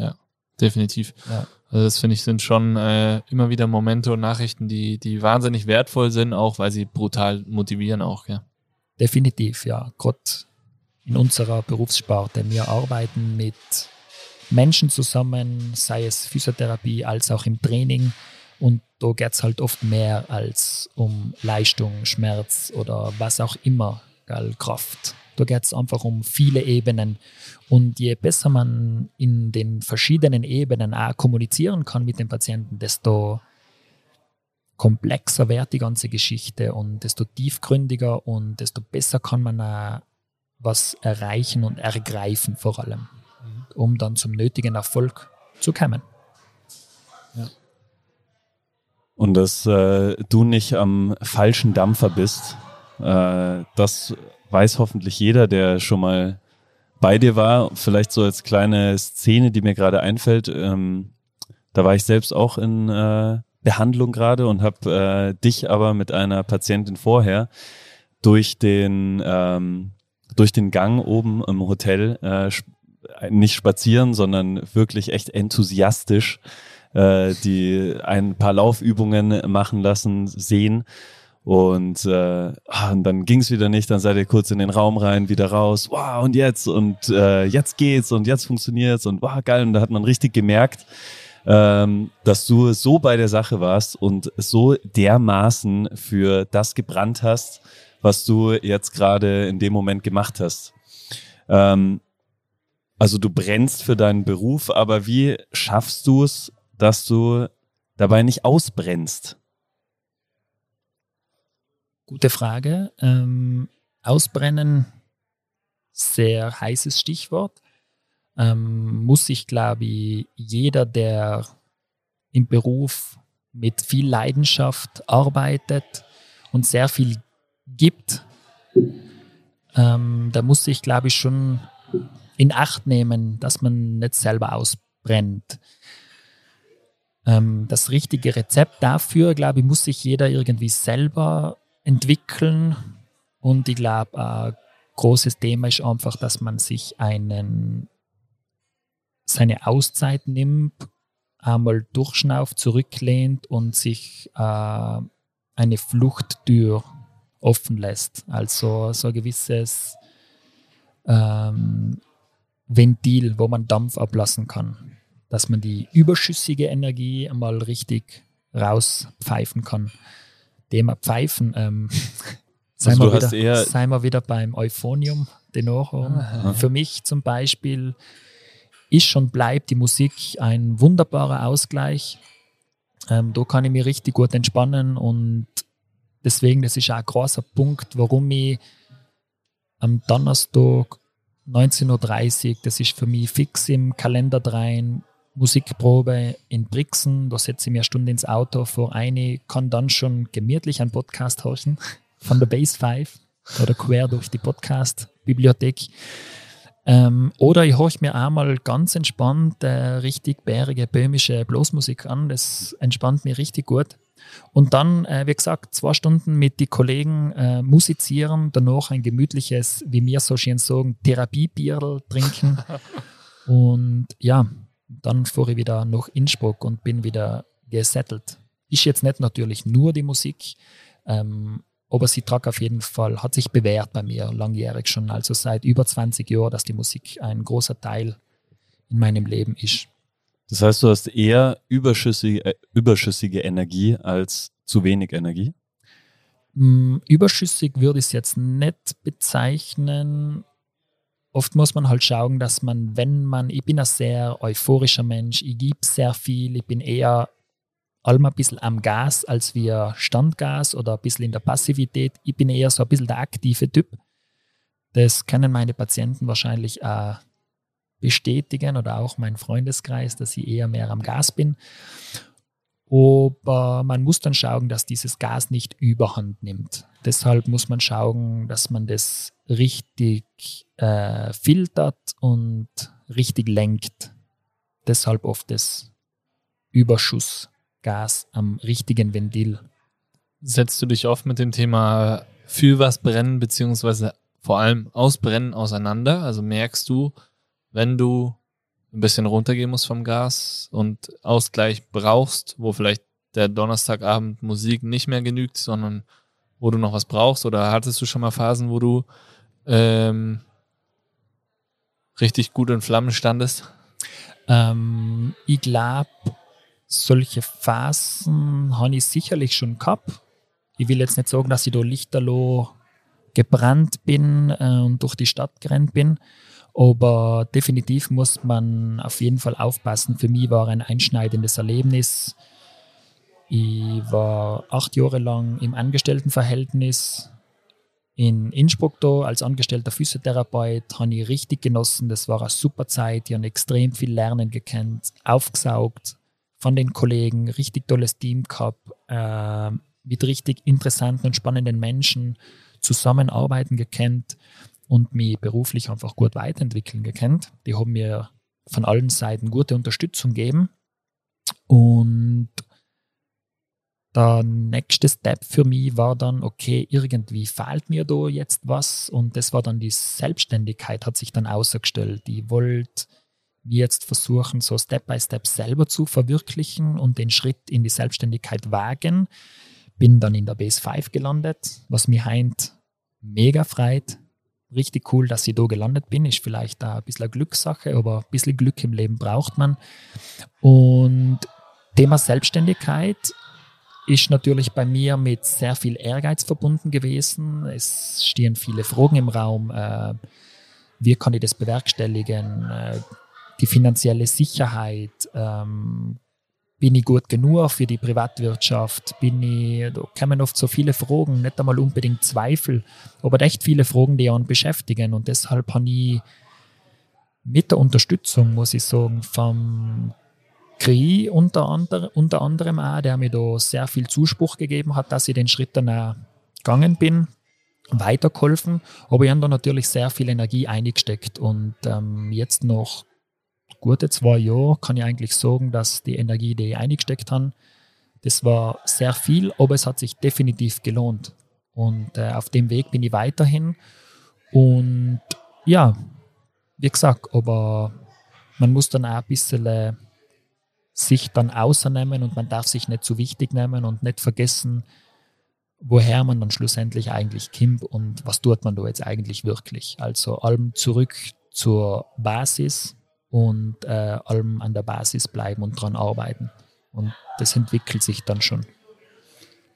definitiv. Ja. Also das finde ich sind schon äh, immer wieder Momente und Nachrichten, die, die wahnsinnig wertvoll sind, auch weil sie brutal motivieren auch, ja. Definitiv, ja. Gerade in unserer Berufssparte. Wir arbeiten mit Menschen zusammen, sei es Physiotherapie als auch im Training. Und da geht es halt oft mehr als um Leistung, Schmerz oder was auch immer, gell, Kraft. Da geht es einfach um viele Ebenen. Und je besser man in den verschiedenen Ebenen auch kommunizieren kann mit dem Patienten, desto komplexer wird die ganze Geschichte und desto tiefgründiger und desto besser kann man auch was erreichen und ergreifen vor allem, um dann zum nötigen Erfolg zu kommen. Und dass äh, du nicht am falschen Dampfer bist, äh, das weiß hoffentlich jeder, der schon mal bei dir war. Vielleicht so als kleine Szene, die mir gerade einfällt. Ähm, da war ich selbst auch in äh, Behandlung gerade und habe äh, dich aber mit einer Patientin vorher durch den ähm, durch den Gang oben im Hotel äh, nicht spazieren, sondern wirklich echt enthusiastisch äh, die ein paar Laufübungen machen lassen, sehen. Und, äh, ah, und dann ging's wieder nicht, dann seid ihr kurz in den Raum rein, wieder raus, wow, und jetzt, und äh, jetzt geht's und jetzt funktioniert's und wow, geil. Und da hat man richtig gemerkt, ähm, dass du so bei der Sache warst und so dermaßen für das gebrannt hast, was du jetzt gerade in dem Moment gemacht hast. Ähm, also du brennst für deinen Beruf, aber wie schaffst du es, dass du dabei nicht ausbrennst? Gute Frage. Ähm, ausbrennen, sehr heißes Stichwort. Ähm, muss sich, glaube ich, jeder, der im Beruf mit viel Leidenschaft arbeitet und sehr viel gibt, ähm, da muss sich, glaube ich, schon in Acht nehmen, dass man nicht selber ausbrennt. Ähm, das richtige Rezept dafür, glaube ich, muss sich jeder irgendwie selber entwickeln. Und ich glaube, ein großes Thema ist einfach, dass man sich einen, seine Auszeit nimmt, einmal durchschnauft, zurücklehnt und sich äh, eine Fluchttür offen lässt. Also so ein gewisses ähm, Ventil, wo man Dampf ablassen kann. Dass man die überschüssige Energie einmal richtig rauspfeifen kann. Thema Pfeifen. Ähm, Seien, Also wir, du hast wieder, eher- seien wir wieder beim Euphonium, Denorum. Ah. Für mich zum Beispiel ist und bleibt die Musik ein wunderbarer Ausgleich. Ähm, da kann ich mich richtig gut entspannen und deswegen, das ist auch ein großer Punkt, warum ich am Donnerstag 19.30 Uhr, das ist für mich fix im Kalender rein, Musikprobe in Brixen, da setze ich mir eine Stunde ins Auto vor eine, kann dann schon gemütlich einen Podcast horchen von der Base 5 oder quer durch die Podcast-Bibliothek. Ähm, oder ich horche mir einmal ganz entspannt äh, richtig bärige böhmische Bluesmusik an. Das entspannt mich richtig gut. Und dann, äh, wie gesagt, zwei Stunden mit den Kollegen äh, musizieren, danach ein gemütliches, wie wir so schön sagen, Therapiebierl trinken. und ja, dann fahre ich wieder nach Innsbruck und bin wieder gesettelt. Ist jetzt nicht natürlich nur die Musik, ähm, aber sie trag auf jeden Fall, hat sich bewährt bei mir langjährig schon, also seit über 20 Jahren, dass die Musik ein großer Teil in meinem Leben ist. Das heißt, du hast eher überschüssige, äh, überschüssige Energie als zu wenig Energie? Mm, Überschüssig würde ich es jetzt nicht bezeichnen. Oft muss man halt schauen, dass man, wenn man, ich bin ein sehr euphorischer Mensch, ich gebe sehr viel, ich bin eher allem ein bisschen am Gas als wir Standgas oder ein bisschen in der Passivität. Ich bin eher so ein bisschen der aktive Typ. Das können meine Patienten wahrscheinlich auch bestätigen oder auch mein Freundeskreis, dass ich eher mehr am Gas bin. Aber man muss dann schauen, dass dieses Gas nicht überhand nimmt. Deshalb muss man schauen, dass man das richtig äh, filtert und richtig lenkt. Deshalb oft das Überschussgas am richtigen Ventil. Setzt du dich oft mit dem Thema für was brennen, beziehungsweise vor allem ausbrennen auseinander? Also merkst du, wenn du ein bisschen runtergehen musst vom Gas und Ausgleich brauchst, wo vielleicht der Donnerstagabend Musik nicht mehr genügt, sondern wo du noch was brauchst? Oder hattest du schon mal Phasen, wo du ähm, richtig gut in Flammen standest? Ähm, ich glaube, solche Phasen habe ich sicherlich schon gehabt. Ich will jetzt nicht sagen, dass ich da lichterloh gebrannt bin äh, und durch die Stadt gerannt bin, aber definitiv muss man auf jeden Fall aufpassen. Für mich war ein einschneidendes Erlebnis. Ich war acht Jahre lang im Angestelltenverhältnis in Innsbruck da als angestellter Physiotherapeut, habe ich richtig genossen. Das war eine super Zeit. Ich habe extrem viel lernen gekannt, aufgesaugt von den Kollegen, richtig tolles Team gehabt, äh, mit richtig interessanten und spannenden Menschen zusammenarbeiten gekannt und mich beruflich einfach gut weiterentwickeln gekannt. Die haben mir von allen Seiten gute Unterstützung gegeben. Und der nächste Step für mich war dann, okay, irgendwie fehlt mir da jetzt was und das war dann die Selbstständigkeit, hat sich dann ausgestellt. Ich wollte mir jetzt versuchen, so Step by Step selber zu verwirklichen und den Schritt in die Selbstständigkeit wagen. Bin dann in der Base 5 gelandet, was mich heint mega freut. Richtig cool, dass ich da gelandet bin. Ist vielleicht auch ein bisschen eine Glückssache, aber ein bisschen Glück im Leben braucht man. Und Thema Selbstständigkeit ist natürlich bei mir mit sehr viel Ehrgeiz verbunden gewesen. Es stehen viele Fragen im Raum. Äh, wie kann ich das bewerkstelligen? Äh, die finanzielle Sicherheit. Ähm, bin ich gut genug für die Privatwirtschaft? Bin ich, da kommen oft so viele Fragen, nicht einmal unbedingt Zweifel, aber echt viele Fragen, die einen beschäftigen. Und deshalb habe ich mit der Unterstützung, muss ich sagen, vom Kri unter, andere, unter anderem auch, der mir da sehr viel Zuspruch gegeben hat, dass ich den Schritt dann auch gegangen bin, weitergeholfen. Aber ich habe da natürlich sehr viel Energie eingesteckt und ähm, jetzt noch gute zwei Jahre kann ich eigentlich sagen, dass die Energie, die ich eingesteckt habe, das war sehr viel, aber es hat sich definitiv gelohnt. Und äh, auf dem Weg bin ich weiterhin. Und ja, wie gesagt, aber man muss dann auch ein bisschen äh, sich dann außernehmen und man darf sich nicht zu wichtig nehmen und nicht vergessen, woher man dann schlussendlich eigentlich kommt und was tut man da jetzt eigentlich wirklich. Also allem zurück zur Basis und äh, allem an der Basis bleiben und dran arbeiten. Und das entwickelt sich dann schon.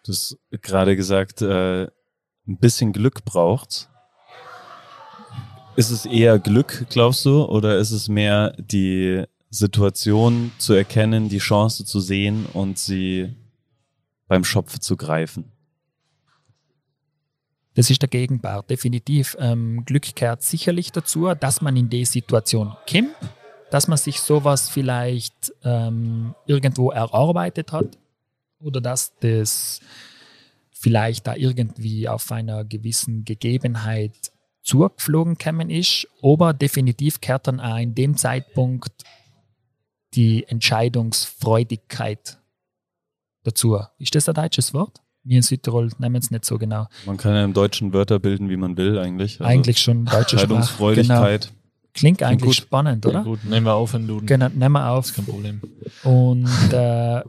Du hast gerade gesagt, äh, ein bisschen Glück braucht. Ist es eher Glück, glaubst du, oder ist es mehr die Situation zu erkennen, die Chance zu sehen und sie beim Schopf zu greifen? Das ist der Gegenpart, definitiv. Ähm, Glück gehört sicherlich dazu, dass man in die Situation kommt, dass man sich sowas vielleicht ähm, irgendwo erarbeitet hat oder dass das vielleicht da irgendwie auf einer gewissen Gegebenheit zugeflogen gekommen ist. Aber definitiv kehrt dann auch in dem Zeitpunkt die Entscheidungsfreudigkeit dazu. Ist das ein deutsches Wort? Wir in Südtirol nehmen es nicht so genau. Man kann ja im Deutschen Wörter bilden, wie man will, eigentlich. Also eigentlich schon deutsche Entscheidungsfreudigkeit. Genau. Klingt eigentlich Klingt spannend, oder? gut, nehmen wir auf in Duden. Genau, nehmen wir auf. Kein Problem. Und äh,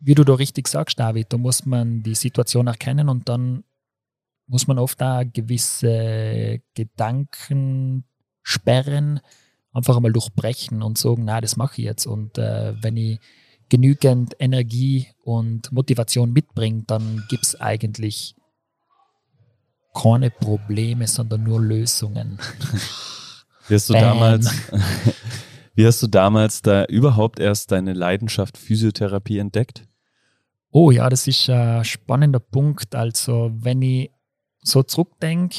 wie du da richtig sagst, David, da muss man die Situation erkennen und dann muss man oft da gewisse Gedanken sperren, einfach einmal durchbrechen und sagen, na, das mache ich jetzt. Und äh, wenn ich genügend Energie und Motivation mitbringt, dann gibt es eigentlich keine Probleme, sondern nur Lösungen. Wie hast du damals, wie hast du damals da überhaupt erst deine Leidenschaft Physiotherapie entdeckt? Oh ja, das ist ein spannender Punkt. Also, wenn ich so zurückdenke,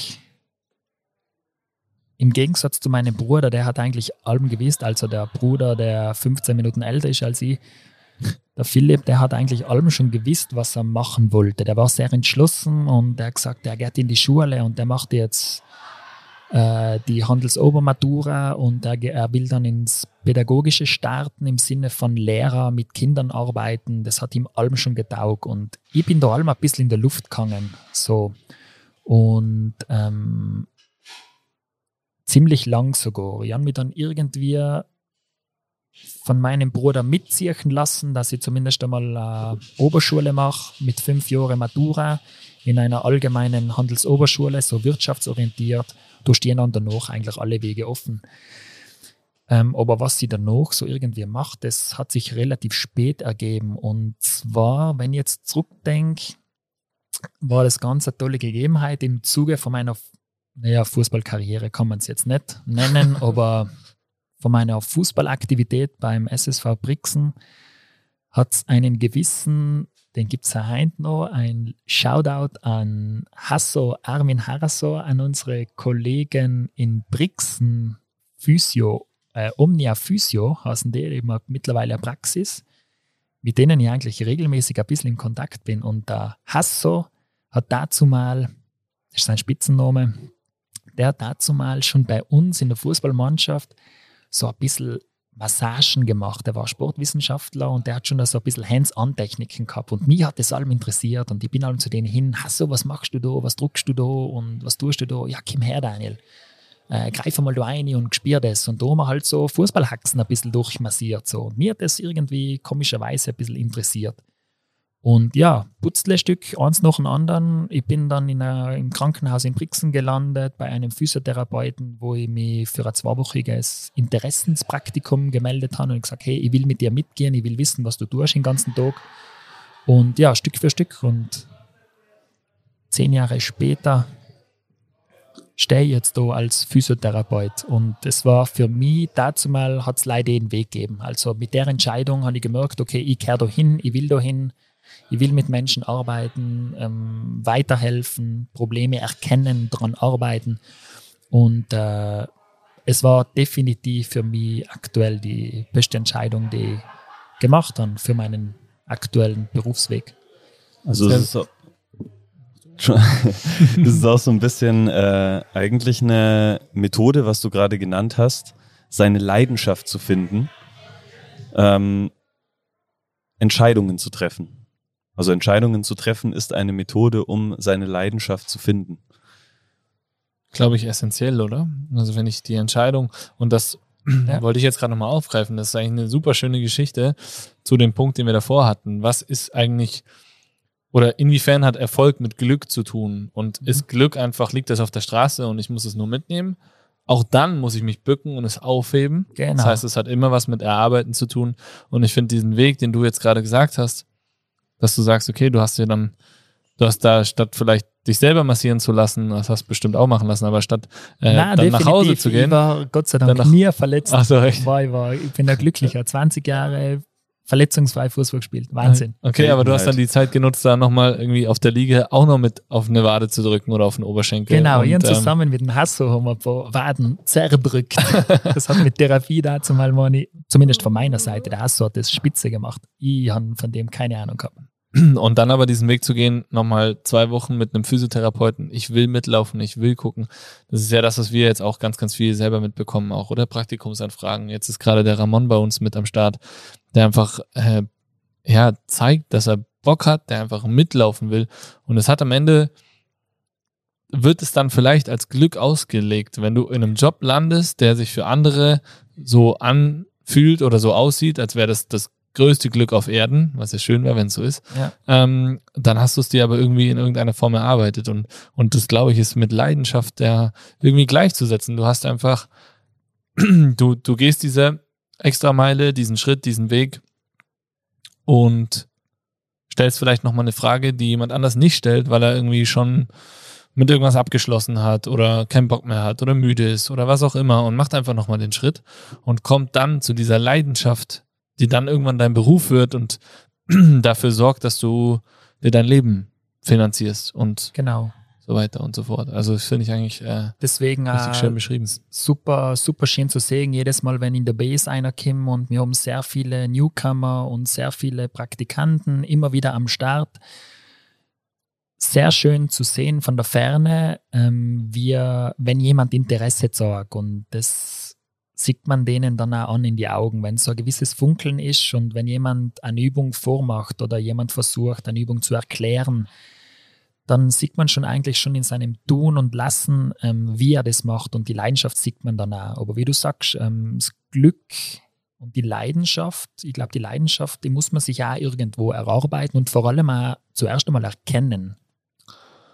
im Gegensatz zu meinem Bruder, der hat eigentlich allem gewusst, also der Bruder, der 15 Minuten älter ist als ich, der Philipp, der hat eigentlich allem schon gewusst, was er machen wollte. Der war sehr entschlossen und der hat gesagt, er geht in die Schule und der macht jetzt äh, die Handelsobermatura und er, er, will dann ins Pädagogische starten im Sinne von Lehrer mit Kindern arbeiten. Das hat ihm allem schon getaugt und ich bin da allem ein bisschen in der Luft gegangen. So. Und ähm, ziemlich lang sogar. Ich habe mich dann irgendwie von meinem Bruder mitziehen lassen, dass ich zumindest einmal eine Oberschule mache mit fünf Jahren Matura in einer allgemeinen Handelsoberschule, so wirtschaftsorientiert. Da stehen dann danach eigentlich alle Wege offen. Ähm, aber was sie danach so irgendwie macht, das hat sich relativ spät ergeben. Und zwar, wenn ich jetzt zurückdenke, war das ganz eine tolle Gegebenheit im Zuge von meiner naja, Fußballkarriere kann man es jetzt nicht nennen, aber von meiner Fußballaktivität beim SSV Brixen hat es einen gewissen, den gibt es heute noch, ein Shoutout an Hasso, Armin Harasso, an unsere Kollegen in Brixen Physio, äh, Omnia Physio heißen die, die haben mittlerweile eine Praxis, mit denen ich eigentlich regelmäßig ein bisschen in Kontakt bin. Und der Hasso hat dazu mal, das ist sein Spitzenname, der hat dazu mal schon bei uns in der Fußballmannschaft so ein bisschen Massagen gemacht. Der war Sportwissenschaftler und der hat schon so ein bisschen Hands-on-Techniken gehabt. Und mich hat das allem interessiert. Und ich bin allem zu denen hin, Hasso, was machst du da, was druckst du da und was tust du da? Ja, komm her, Daniel. Äh, greif mal da rein und spür das. Und da haben wir halt so Fußballhaxen ein bisschen durchmassiert. So. Und mir hat das irgendwie komischerweise ein bisschen interessiert. Und ja, Putzlestück, eins nach dem anderen. Ich bin dann in einer, im Krankenhaus in Brixen gelandet, bei einem Physiotherapeuten, wo ich mich für ein zweiwöchiges Interessenspraktikum gemeldet habe und gesagt hey, ich will mit dir mitgehen, ich will wissen, was du tust den ganzen Tag. Und ja, Stück für Stück. Und zehn Jahre später stehe ich jetzt da als Physiotherapeut. Und es war für mich, dazu mal hat es leider den Weg gegeben. Also mit der Entscheidung habe ich gemerkt, okay, ich kehre da hin, ich will da hin ich will mit Menschen arbeiten, ähm, weiterhelfen, Probleme erkennen, daran arbeiten. Und äh, es war definitiv für mich aktuell die beste Entscheidung, die ich gemacht habe für meinen aktuellen Berufsweg. Also es ist, so, das ist auch so ein bisschen äh, eigentlich eine Methode, was du gerade genannt hast, seine Leidenschaft zu finden, ähm, Entscheidungen zu treffen. Also Entscheidungen zu treffen ist eine Methode, um seine Leidenschaft zu finden. Glaube ich essentiell, oder? Also wenn ich die Entscheidung und das ja. wollte ich jetzt gerade nochmal aufgreifen, das ist eigentlich eine super schöne Geschichte zu dem Punkt, den wir davor hatten. Was ist eigentlich oder inwiefern hat Erfolg mit Glück zu tun? Und mhm. ist Glück einfach, liegt das auf der Straße und ich muss es nur mitnehmen? Auch dann muss ich mich bücken und es aufheben. Genau. Das heißt, es hat immer was mit Erarbeiten zu tun. Und ich finde diesen Weg, den du jetzt gerade gesagt hast, dass du sagst, okay, du hast dir dann, du hast da statt vielleicht dich selber massieren zu lassen, das hast du bestimmt auch machen lassen, aber statt äh, Nein, dann nach Hause zu gehen. Ich war Gott sei Dank nie verletzt. Ach so, echt? War, ich, war, ich bin da glücklicher. 20 Jahre verletzungsfrei Fußball gespielt. Wahnsinn. Okay, aber du hast dann die Zeit genutzt, da nochmal irgendwie auf der Liege auch noch mit auf eine Wade zu drücken oder auf den Oberschenkel. Genau, Und, und ähm, zusammen mit dem Hasso haben wir ein paar Waden zerbrückt. das hat mit Therapie dazu mal, meine, zumindest von meiner Seite, der Hasso hat das spitze gemacht. Ich habe von dem keine Ahnung gehabt. Und dann aber diesen Weg zu gehen, nochmal zwei Wochen mit einem Physiotherapeuten, ich will mitlaufen, ich will gucken. Das ist ja das, was wir jetzt auch ganz, ganz viel selber mitbekommen, auch, oder? Praktikumsanfragen. Jetzt ist gerade der Ramon bei uns mit am Start, der einfach, äh, ja, zeigt, dass er Bock hat, der einfach mitlaufen will. Und es hat am Ende, wird es dann vielleicht als Glück ausgelegt, wenn du in einem Job landest, der sich für andere so anfühlt oder so aussieht, als wäre das das größte Glück auf Erden, was ja schön wäre, wenn es so ist Ja. ähm, dann hast du es dir aber irgendwie in irgendeiner Form erarbeitet. Und, und das, glaube ich, ist mit Leidenschaft ja irgendwie gleichzusetzen. Du hast einfach, du, du gehst diese Extrameile, diesen Schritt, diesen Weg und stellst vielleicht nochmal eine Frage, die jemand anders nicht stellt, weil er irgendwie schon mit irgendwas abgeschlossen hat oder keinen Bock mehr hat oder müde ist oder was auch immer und macht einfach nochmal den Schritt und kommt dann zu dieser Leidenschaft, die dann irgendwann dein Beruf wird und dafür sorgt, dass du dir dein Leben finanzierst und Genau. so weiter und so fort. Also das finde ich eigentlich äh, Deswegen richtig äh, schön beschrieben. super, super schön zu sehen, jedes Mal, wenn in der Base einer kommt und wir haben sehr viele Newcomer und sehr viele Praktikanten immer wieder am Start. Sehr schön zu sehen von der Ferne, ähm, wir, wenn jemand Interesse zeigt und das sieht man denen dann auch an in die Augen, wenn so ein gewisses Funkeln ist und wenn jemand eine Übung vormacht oder jemand versucht, eine Übung zu erklären, dann sieht man schon eigentlich schon in seinem Tun und Lassen, ähm, wie er das macht und die Leidenschaft sieht man dann auch. Aber wie du sagst, ähm, das Glück und die Leidenschaft, ich glaube, die Leidenschaft, die muss man sich auch irgendwo erarbeiten und vor allem auch zuerst einmal erkennen.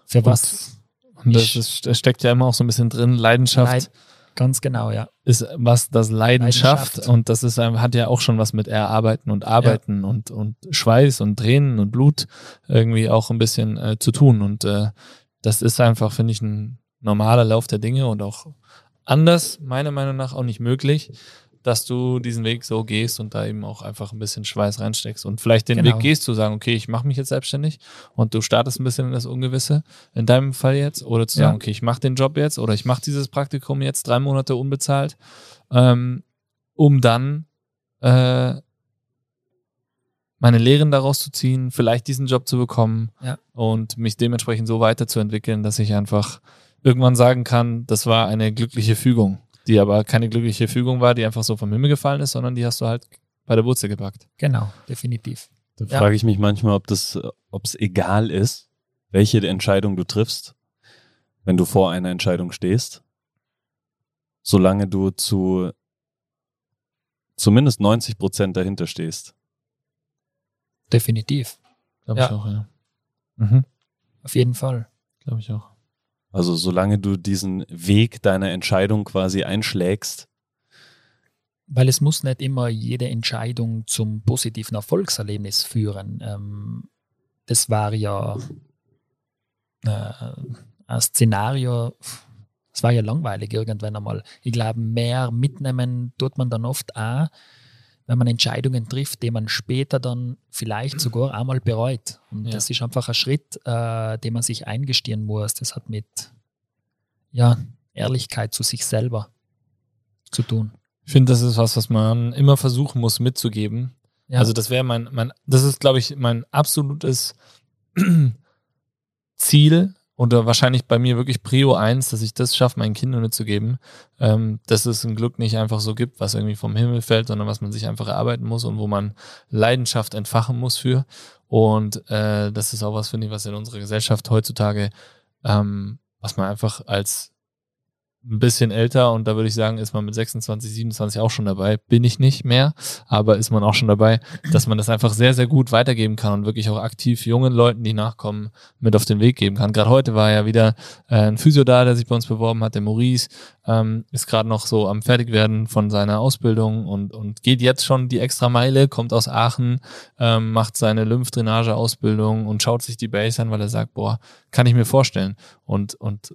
Für was? Und das, ich- ist, das steckt ja immer auch so ein bisschen drin. Leidenschaft Leid- Ganz genau, ja. ist was das Leidenschaft, Leidenschaft. und das ist ein- hat ja auch schon was mit Erarbeiten und Arbeiten und, und Schweiß und Tränen und Blut irgendwie auch ein bisschen äh, zu tun. Und äh, das ist einfach, finde ich, ein normaler Lauf der Dinge und auch anders, meiner Meinung nach, auch nicht möglich, dass du diesen Weg so gehst und da eben auch einfach ein bisschen Schweiß reinsteckst und vielleicht den Genau. Weg gehst zu sagen, okay, ich mache mich jetzt selbstständig und du startest ein bisschen in das Ungewisse, in deinem Fall jetzt, oder zu Ja. sagen, okay, ich mache den Job jetzt oder ich mache dieses Praktikum jetzt drei Monate unbezahlt, ähm, um dann äh, meine Lehren daraus zu ziehen, vielleicht diesen Job zu bekommen Ja. und mich dementsprechend so weiterzuentwickeln, dass ich einfach irgendwann sagen kann, das war eine glückliche Fügung, die aber keine glückliche Fügung war, die einfach so vom Himmel gefallen ist, sondern die hast du halt bei der Wurzel gepackt. Genau, definitiv. Da Ja. frage ich mich manchmal, ob das, ob es egal ist, welche Entscheidung du triffst, wenn du vor einer Entscheidung stehst, solange du zu zumindest 90 Prozent dahinter stehst. Definitiv. Glaube Ja. ich auch, ja. Mhm. Auf jeden Fall. Glaube ich auch. Also solange du diesen Weg deiner Entscheidung quasi einschlägst, Weil es muss nicht immer jede Entscheidung zum positiven Erfolgserlebnis führen. Ähm, das war ja äh, ein Szenario, es war ja langweilig irgendwann einmal. Ich glaube, mehr mitnehmen tut man dann oft auch, wenn man Entscheidungen trifft, die man später dann vielleicht sogar einmal bereut. Und Ja. das ist einfach ein Schritt, äh, den man sich eingestehen muss. Das hat mit ja, Ehrlichkeit zu sich selber zu tun. Ich finde, das ist was, was man immer versuchen muss mitzugeben. Ja. Also das wäre mein, mein, das ist, glaube ich, mein absolutes Ziel oder wahrscheinlich bei mir wirklich Prio 1, dass ich das schaffe, meinen Kindern mitzugeben, ähm, dass es ein Glück nicht einfach so gibt, was irgendwie vom Himmel fällt, sondern was man sich einfach erarbeiten muss und wo man Leidenschaft entfachen muss für. Und äh, das ist auch was, finde ich, was in unserer Gesellschaft heutzutage, ähm, was man einfach als ein bisschen älter und da würde ich sagen, ist man mit 26, 27 auch schon dabei. Bin ich nicht mehr, aber ist man auch schon dabei, dass man das einfach sehr, sehr gut weitergeben kann und wirklich auch aktiv jungen Leuten, die nachkommen, mit auf den Weg geben kann. Gerade heute war ja wieder äh, ein Physio da, der sich bei uns beworben hat, der Maurice, ähm, ist gerade noch so am Fertigwerden von seiner Ausbildung und, und geht jetzt schon die extra Meile, kommt aus Aachen, ähm, macht seine Lymphdrainage-Ausbildung und schaut sich die Base an, weil er sagt, boah, kann ich mir vorstellen. Und, und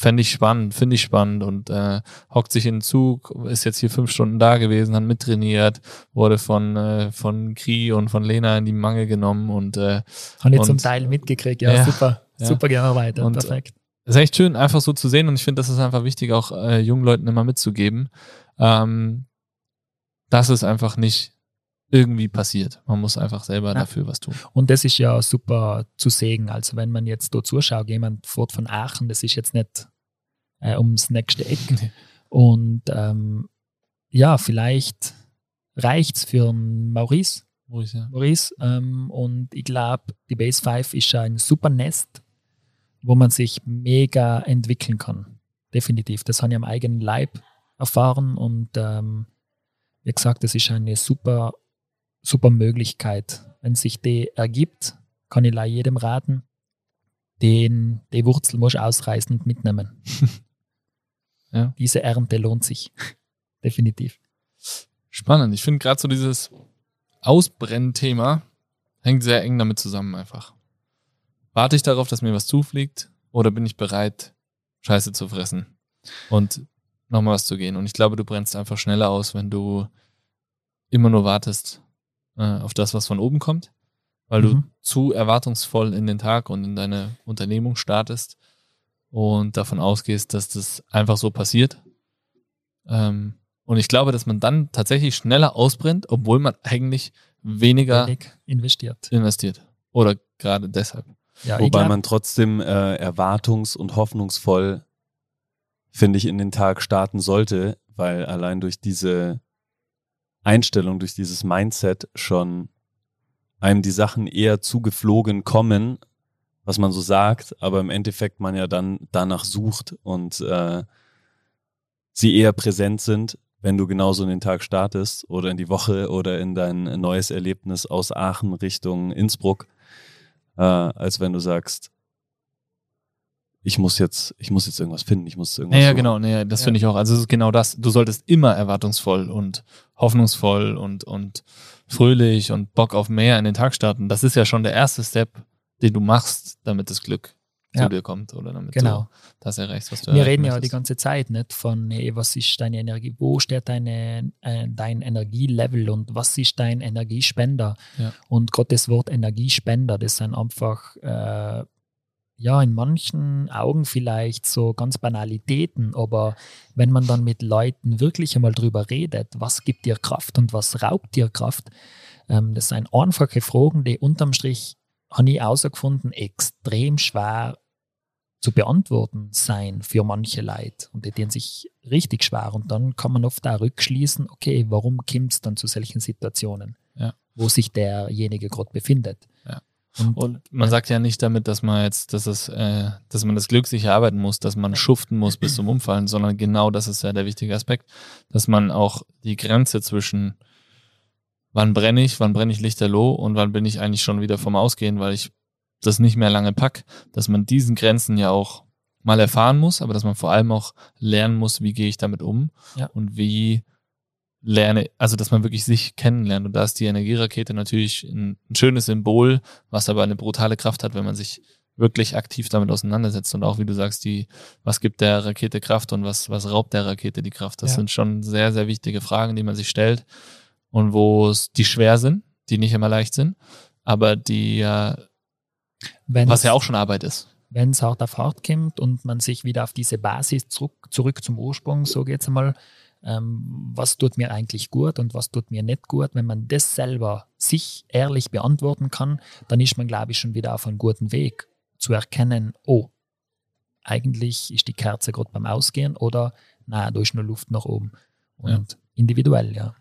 fände ich spannend, finde ich spannend. Und äh, hockt sich in den Zug, ist jetzt hier fünf Stunden da gewesen, hat mittrainiert, wurde von, äh, von Kri und von Lena in die Mangel genommen und äh, Habe ich zum Teil mitgekriegt, ja, Ja, super, ja. super gerne weiter, Und- perfekt. ist echt schön, einfach so zu sehen und ich finde, das ist einfach wichtig, auch äh, jungen Leuten immer mitzugeben, ähm, dass es einfach nicht irgendwie passiert. Man muss einfach selber Ja. dafür was tun. Und das ist ja super zu sehen. Also wenn man jetzt da zuschaut, jemand fährt von Aachen, das ist jetzt nicht äh, ums nächste Eck. Und ähm, ja, vielleicht reicht's für einen Maurice. Ich, ja. Maurice. Ähm, und ich glaube, die Base 5 ist ein super Nest, wo man sich mega entwickeln kann. Definitiv. Das habe ich am eigenen Leib erfahren und ähm, wie gesagt, das ist eine super, super Möglichkeit. Wenn sich die ergibt, kann ich leider jedem raten, den, die Wurzel muss ausreißen und mitnehmen. Ja. Diese Ernte lohnt sich. Definitiv. Spannend. Ich finde gerade so dieses Ausbrennthema hängt sehr eng damit zusammen einfach. Warte ich darauf, dass mir was zufliegt oder bin ich bereit, Scheiße zu fressen und nochmal was zu gehen? Und ich glaube, du brennst einfach schneller aus, wenn du immer nur wartest äh, auf das, was von oben kommt, weil du Mhm. zu erwartungsvoll in den Tag und in deine Unternehmung startest und davon ausgehst, dass das einfach so passiert. Ähm, und ich glaube, dass man dann tatsächlich schneller ausbrennt, obwohl man eigentlich weniger Wenig investiert. investiert. Oder gerade deshalb. Ja, Wobei man trotzdem äh, erwartungs- und hoffnungsvoll, finde ich, in den Tag starten sollte, weil allein durch diese Einstellung, durch dieses Mindset schon einem die Sachen eher zugeflogen kommen, was man so sagt, aber im Endeffekt man ja dann danach sucht und äh, sie eher präsent sind, wenn du genauso in den Tag startest oder in die Woche oder in dein neues Erlebnis aus Aachen Richtung Innsbruck, äh, als wenn du sagst, ich muss jetzt, ich muss jetzt irgendwas finden, ich muss irgendwas. Ja, ja suchen. genau, nee, das Ja. finde ich auch. Also es ist genau das. Du solltest immer erwartungsvoll und hoffnungsvoll und, und fröhlich und Bock auf mehr in den Tag starten. Das ist ja schon der erste Step, den du machst, damit das Glück Ja. zu dir kommt oder damit Genau. du das erreichst, was du Wir reden ja die möchtest. ganze Zeit nicht von, hey, was ist deine Energie, wo steht deine, äh, dein Energielevel und was ist dein Energiespender? Ja. Und Gott, das Wort Energiespender, das sind einfach, äh, ja, in manchen Augen vielleicht so ganz Banalitäten, aber wenn man dann mit Leuten wirklich einmal drüber redet, was gibt dir Kraft und was raubt dir Kraft, ähm, das sind einfache Fragen, die unterm Strich, habe ich herausgefunden, extrem schwer zu beantworten sein für manche Leute. Und die tun sich richtig schwer. Und dann kann man oft auch rückschließen, okay, warum kommt es dann zu solchen Situationen, Ja. wo sich derjenige gerade befindet. Ja. Und, man sagt ja nicht damit, dass man jetzt, dass es, äh, dass man das Glück sich erarbeiten muss, dass man schuften muss bis zum Umfallen, sondern genau das ist ja der wichtige Aspekt, dass man auch die Grenze zwischen wann brenne ich, wann brenne ich lichterloh und wann bin ich eigentlich schon wieder vom Ausgehen, weil ich das nicht mehr lange pack, dass man diesen Grenzen ja auch mal erfahren muss, aber dass man vor allem auch lernen muss, wie gehe ich damit um Ja. und wie lerne, also dass man wirklich sich kennenlernt. Und da ist die Energierakete natürlich ein, ein schönes Symbol, was aber eine brutale Kraft hat, wenn man sich wirklich aktiv damit auseinandersetzt. Und auch, wie du sagst, die, was gibt der Rakete Kraft und was, was raubt der Rakete die Kraft? Das Ja. sind schon sehr, sehr wichtige Fragen, die man sich stellt und wo es, die schwer sind, die nicht immer leicht sind, aber die wenn's- was ja auch schon Arbeit ist. wenn es hart auf hart kommt und man sich wieder auf diese Basis zurück, zurück zum Ursprung, so geht's einmal, ähm, was tut mir eigentlich gut und was tut mir nicht gut, wenn man das selber sich ehrlich beantworten kann, dann ist man, glaube ich, schon wieder auf einem guten Weg zu erkennen, oh, eigentlich ist die Kerze gerade beim Ausgehen oder na, da ist nur Luft nach oben. Und individuell, ja.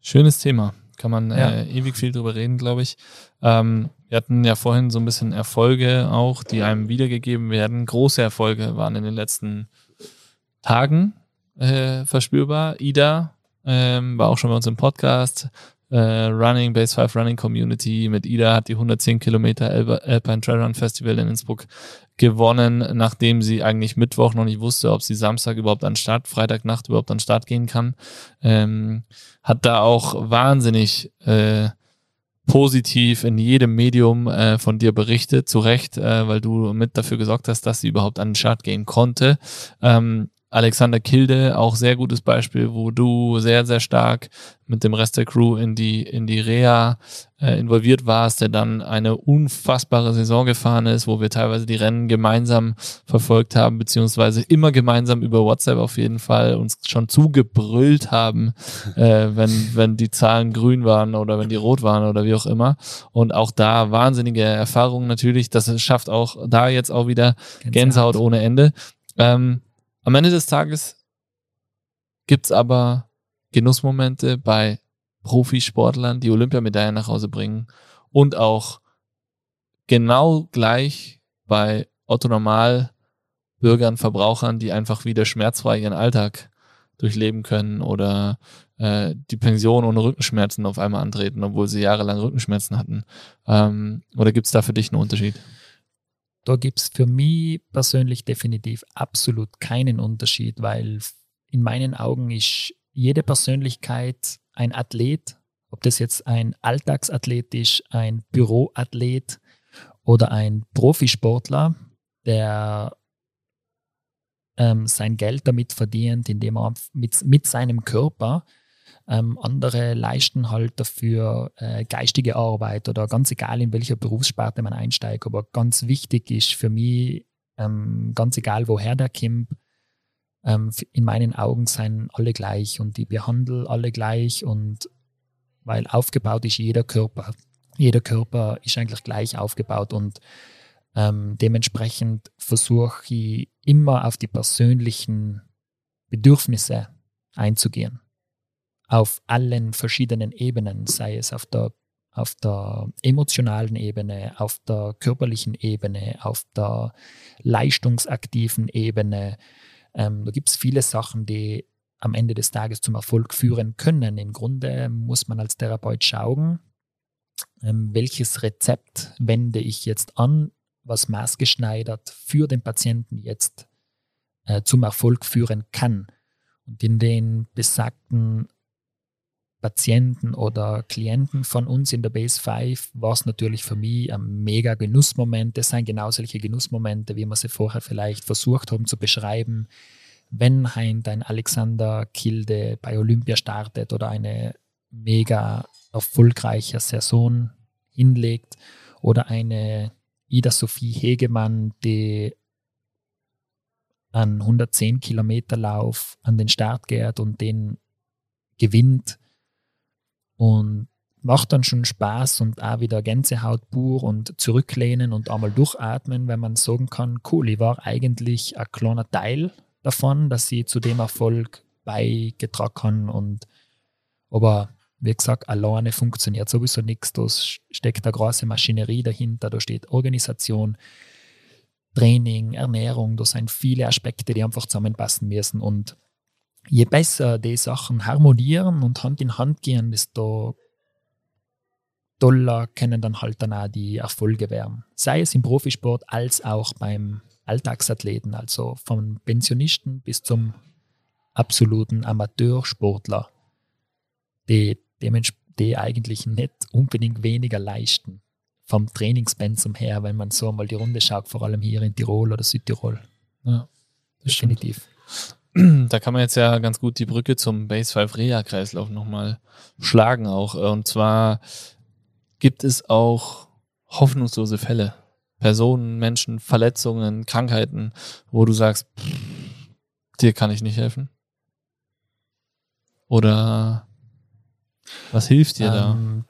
Schönes Thema. Kann man Ja. äh, ewig viel drüber reden, glaube ich. Ähm, Wir hatten ja vorhin so ein bisschen Erfolge auch, die einem wiedergegeben werden. Große Erfolge waren in den letzten Tagen äh, verspürbar. Ida ähm, war auch schon bei uns im Podcast. Äh, Running, Base 5 Running Community mit Ida hat die 110 Kilometer Alpine Trail Run Festival in Innsbruck gewonnen, nachdem sie eigentlich Mittwoch noch nicht wusste, ob sie Samstag überhaupt an Start, Freitagnacht überhaupt an Start gehen kann. Ähm, hat da auch wahnsinnig äh, positiv in jedem Medium äh, von dir berichtet, zu Recht, äh, weil du mit dafür gesorgt hast, dass sie überhaupt an den Start gehen konnte. Ähm, Alexander Kilde, auch sehr gutes Beispiel, wo du sehr, sehr stark mit dem Rest der Crew in die, in die Reha äh, involviert warst, der dann eine unfassbare Saison gefahren ist, wo wir teilweise die Rennen gemeinsam verfolgt haben, beziehungsweise immer gemeinsam über WhatsApp auf jeden Fall uns schon zugebrüllt haben, äh, wenn, wenn die Zahlen grün waren oder wenn die rot waren oder wie auch immer. Und auch da wahnsinnige Erfahrungen natürlich. Das schafft auch da jetzt auch wieder Gänsehaut, Gänsehaut ohne Ende. Ähm, am Ende des Tages gibt's aber Genussmomente bei Profisportlern, die Olympiamedaillen nach Hause bringen und auch genau gleich bei Otto Normal Bürgern, Verbrauchern, die einfach wieder schmerzfrei ihren Alltag durchleben können oder äh, die Pension ohne Rückenschmerzen auf einmal antreten, obwohl sie jahrelang Rückenschmerzen hatten. Ähm, oder gibt es da für dich einen Unterschied? Da gibt es für mich persönlich definitiv absolut keinen Unterschied, weil in meinen Augen ist jede Persönlichkeit ein Athlet, ob das jetzt ein Alltagsathlet ist, ein Büroathlet oder ein Profisportler, der ähm, sein Geld damit verdient, indem er mit, mit seinem Körper ähm, andere leisten halt dafür äh, geistige Arbeit oder ganz egal, in welcher Berufssparte man einsteigt. Aber ganz wichtig ist für mich, ähm, ganz egal, woher der kommt, ähm, in meinen Augen seien alle gleich und die behandeln alle gleich und weil aufgebaut ist jeder Körper. Jeder Körper ist eigentlich gleich aufgebaut und ähm, dementsprechend versuche ich immer auf die persönlichen Bedürfnisse einzugehen auf allen verschiedenen Ebenen, sei es auf der, auf der emotionalen Ebene, auf der körperlichen Ebene, auf der leistungsaktiven Ebene. Ähm, da gibt es viele Sachen, die am Ende des Tages zum Erfolg führen können. Im Grunde muss man als Therapeut schauen, ähm, welches Rezept wende ich jetzt an, was maßgeschneidert für den Patienten jetzt äh, zum Erfolg führen kann. Und in den besagten Patienten oder Klienten von uns in der Base 5 war es natürlich für mich ein mega Genussmoment. Das sind genau solche Genussmomente, wie wir sie vorher vielleicht versucht haben zu beschreiben. Wenn ein Alexander Kilde bei Olympia startet oder eine mega erfolgreiche Saison hinlegt oder eine Ida Sophie Hegemann, die an 110 Kilometer Lauf an den Start geht und den gewinnt, und macht dann schon Spaß und auch wieder Gänsehaut pur und zurücklehnen und einmal durchatmen, wenn man sagen kann, cool, ich war eigentlich ein kleiner Teil davon, dass sie zu dem Erfolg beigetragen und aber wie gesagt, alleine funktioniert sowieso nichts. Da steckt eine große Maschinerie dahinter, da steht Organisation, Training, Ernährung, da sind viele Aspekte, die einfach zusammenpassen müssen und je besser die Sachen harmonieren und Hand in Hand gehen, desto toller können dann halt dann auch die Erfolge werden. Sei es im Profisport als auch beim Alltagsathleten, also vom Pensionisten bis zum absoluten Amateursportler, die, die eigentlich nicht unbedingt weniger leisten vom Trainingspensum her, wenn man so mal die Runde schaut, vor allem hier in Tirol oder Südtirol. Ja, definitiv. Stimmt. da kann man jetzt ja ganz gut die Brücke zum Base 5 Reha Kreislauf nochmal schlagen auch. Und zwar gibt es auch hoffnungslose Fälle. Personen, Menschen, Verletzungen, Krankheiten, wo du sagst, pff, dir kann ich nicht helfen? Oder was hilft dir ähm,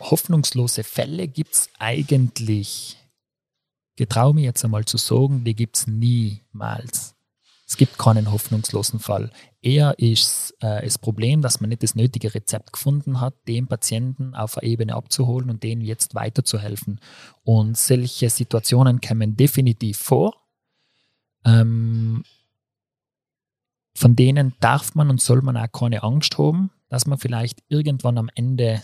da? Hoffnungslose Fälle gibt es eigentlich, getraue mir jetzt einmal zu sagen, die gibt es niemals Es gibt keinen hoffnungslosen Fall. Eher ist äh, das Problem, dass man nicht das nötige Rezept gefunden hat, den Patienten auf der Ebene abzuholen und denen jetzt weiterzuhelfen. Und solche Situationen kommen definitiv vor. Ähm, von denen darf man und soll man auch keine Angst haben, dass man vielleicht irgendwann am Ende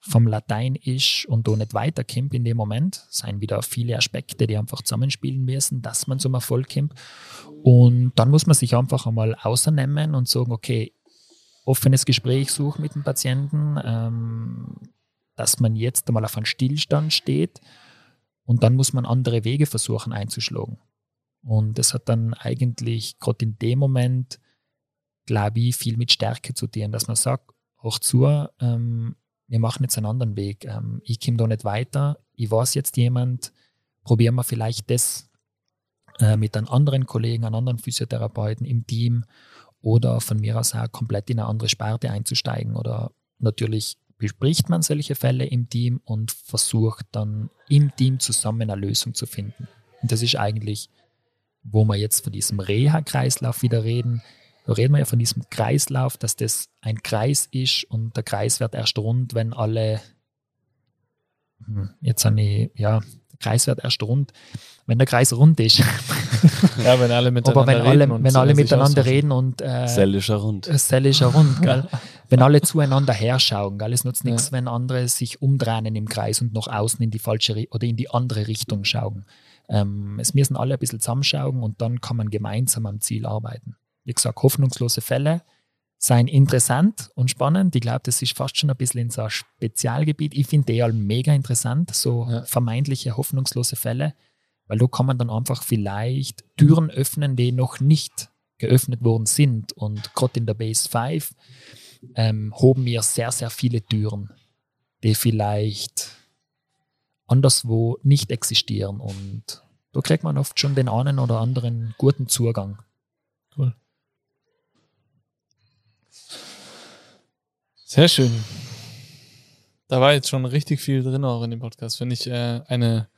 vom Latein ist und da nicht weiterkommt in dem Moment. Es sind wieder viele Aspekte, die einfach zusammenspielen müssen, dass man zum Erfolg kommt. Und dann muss man sich einfach einmal außernehmen und sagen, okay, offenes Gespräch suchen mit dem Patienten, ähm, dass man jetzt einmal auf einen Stillstand steht und dann muss man andere Wege versuchen einzuschlagen. Und das hat dann eigentlich gerade in dem Moment, glaube ich, viel mit Stärke zu tun, dass man sagt, hoch zu, ähm, wir machen jetzt einen anderen Weg. Ähm, ich komme da nicht weiter. Ich weiß jetzt jemand, probieren wir vielleicht das äh, mit einem anderen Kollegen, einem anderen Physiotherapeuten im Team oder von mir aus auch komplett in eine andere Sparte einzusteigen. Oder natürlich bespricht man solche Fälle im Team und versucht dann im Team zusammen eine Lösung zu finden. Und das ist eigentlich, wo wir jetzt von diesem Reha-Kreislauf wieder reden, da reden wir ja von diesem Kreislauf, dass das ein Kreis ist und der Kreis wird erst rund, wenn alle, hm, jetzt eine, ja, der Kreis wird erst rund, wenn der Kreis rund ist. ja, wenn alle miteinander Aber wenn reden. Alle, wenn alle miteinander reden und. Äh, Cell ist ja rund. Cell ist ja rund, gell? wenn alle zueinander herschauen, gell? Es nutzt nichts, ja. wenn andere sich umdrehen im Kreis und nach außen in die falsche oder in die andere Richtung schauen. Ähm, es müssen alle ein bisschen zusammenschauen und dann kann man gemeinsam am Ziel arbeiten wie gesagt, hoffnungslose Fälle seien interessant und spannend. Ich glaube, das ist fast schon ein bisschen in so ein Spezialgebiet. Ich finde die alle mega interessant, so ja. vermeintliche hoffnungslose Fälle, weil da kann man dann einfach vielleicht Türen öffnen, die noch nicht geöffnet worden sind. Und gerade in der Base 5 ähm, hoben wir sehr, sehr viele Türen, die vielleicht anderswo nicht existieren. Und da kriegt man oft schon den einen oder anderen guten Zugang. Cool. Sehr schön. Da war jetzt schon richtig viel drin auch in dem Podcast. Finde ich äh, eine,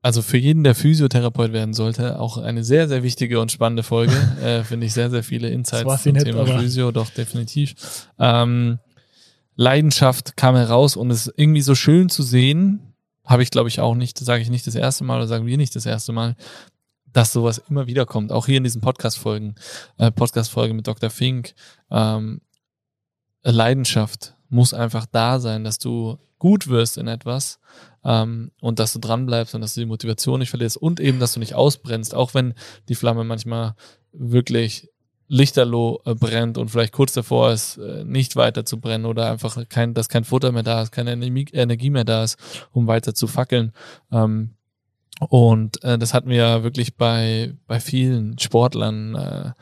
also für jeden, der Physiotherapeut werden sollte, auch eine sehr, sehr wichtige und spannende Folge. äh, Finde ich sehr, sehr viele Insights zum Thema Physio, doch definitiv. Ähm, Leidenschaft kam heraus und es ist irgendwie so schön zu sehen, habe ich glaube ich auch nicht, sage ich nicht das erste Mal oder sagen wir nicht das erste Mal, dass sowas immer wieder kommt. Auch hier in diesen Podcast-Folgen, äh, Podcast-Folge mit Dr. Fink, ähm, Leidenschaft muss einfach da sein, dass du gut wirst in etwas ähm, und dass du dran bleibst und dass du die Motivation nicht verlierst und eben, dass du nicht ausbrennst, auch wenn die Flamme manchmal wirklich lichterloh äh, brennt und vielleicht kurz davor ist, äh, nicht weiter zu brennen oder einfach kein, dass kein Futter mehr da ist, keine Energie mehr da ist, um weiter zu fackeln. Ähm, und äh, das hatten wir ja wirklich bei, bei vielen Sportlern. Äh,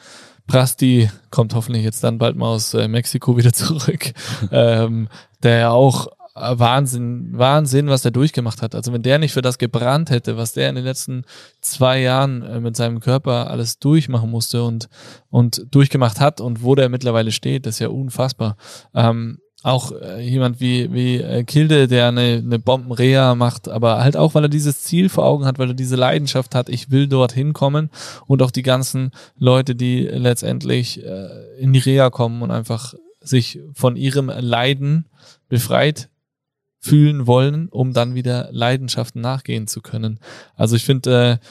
Prasti kommt hoffentlich jetzt dann bald mal aus äh, Mexiko wieder zurück, ähm, der ja auch Wahnsinn, Wahnsinn, was der durchgemacht hat. Also wenn der nicht für das gebrannt hätte, was der in den letzten zwei Jahren äh, mit seinem Körper alles durchmachen musste und, und durchgemacht hat und wo der mittlerweile steht, das ist ja unfassbar. Ähm, auch äh, jemand wie, wie äh, Kilde, der eine, eine Bombenrea macht, aber halt auch, weil er dieses Ziel vor Augen hat, weil er diese Leidenschaft hat, ich will dorthin kommen und auch die ganzen Leute, die letztendlich äh, in die Reha kommen und einfach sich von ihrem Leiden befreit fühlen wollen, um dann wieder Leidenschaften nachgehen zu können. Also ich finde, äh,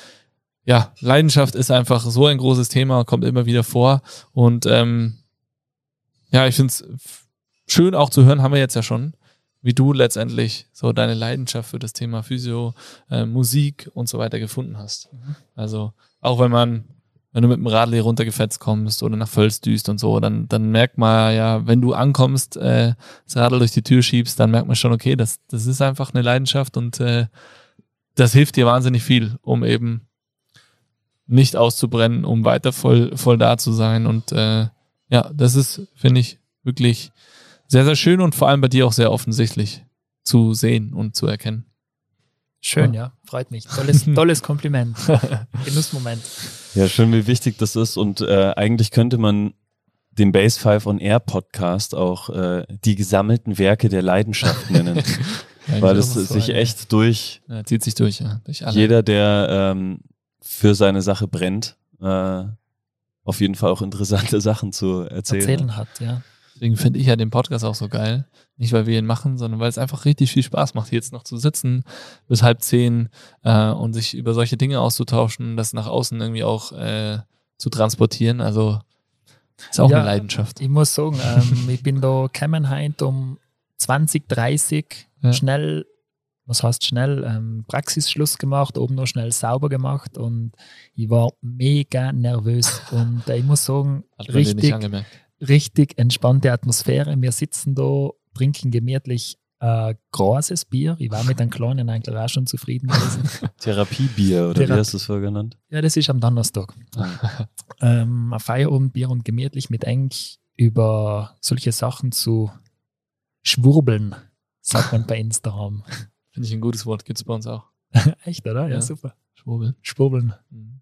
ja, Leidenschaft ist einfach so ein großes Thema, kommt immer wieder vor und ähm, ja, ich finde es schön auch zu hören, haben wir jetzt ja schon, wie du letztendlich so deine Leidenschaft für das Thema Physio, äh, Musik und so weiter gefunden hast. Mhm. Also auch wenn man, wenn du mit dem Radl hier runtergefetzt kommst oder nach Völz düst und so, dann, dann merkt man ja, wenn du ankommst, äh, das Radl durch die Tür schiebst, dann merkt man schon, okay, das, das ist einfach eine Leidenschaft und äh, das hilft dir wahnsinnig viel, um eben nicht auszubrennen, um weiter voll, voll da zu sein. Und äh, ja, das ist, finde ich, wirklich sehr, sehr schön und vor allem bei dir auch sehr offensichtlich zu sehen und zu erkennen. Schön, ja, freut mich. Tolles, tolles Kompliment. Genussmoment. Ja, schön, wie wichtig das ist. Und äh, eigentlich könnte man den Base 5 on Air Podcast auch äh, die gesammelten Werke der Leidenschaft nennen. ja, weil es sich echt durch ja, zieht sich durch, ja. Durch alle. Jeder, der ähm, für seine Sache brennt, äh, auf jeden Fall auch interessante Sachen zu erzählen. Erzählen hat, ja. Deswegen finde ich ja den Podcast auch so geil. Nicht, weil wir ihn machen, sondern weil es einfach richtig viel Spaß macht, hier jetzt noch zu sitzen bis halb zehn äh, und sich über solche Dinge auszutauschen, das nach außen irgendwie auch äh, zu transportieren. Also ist auch Ja, eine Leidenschaft. Ich muss sagen, ähm, ich bin da gekommen heute um 20, 30, Ja. schnell, was heißt schnell, ähm, Praxisschluss gemacht, oben noch schnell sauber gemacht und ich war mega nervös und äh, ich muss sagen, Hat richtig, angemerkt. Richtig entspannte Atmosphäre. Wir sitzen da, trinken gemütlich äh, großes Bier. Ich war mit einem kleinen eigentlich auch schon zufrieden gewesen. Therapiebier oder wie Thera- hast du es vorher genannt? ja, das ist am Donnerstag. ähm, ein Feierabendbier und gemütlich mit eng über solche Sachen zu schwurbeln, sagt man bei Instagram. Finde ich ein gutes Wort, gibt es bei uns auch. Echt, oder? Ja, Ja. super. Schwurbeln. Schwurbeln. Mhm.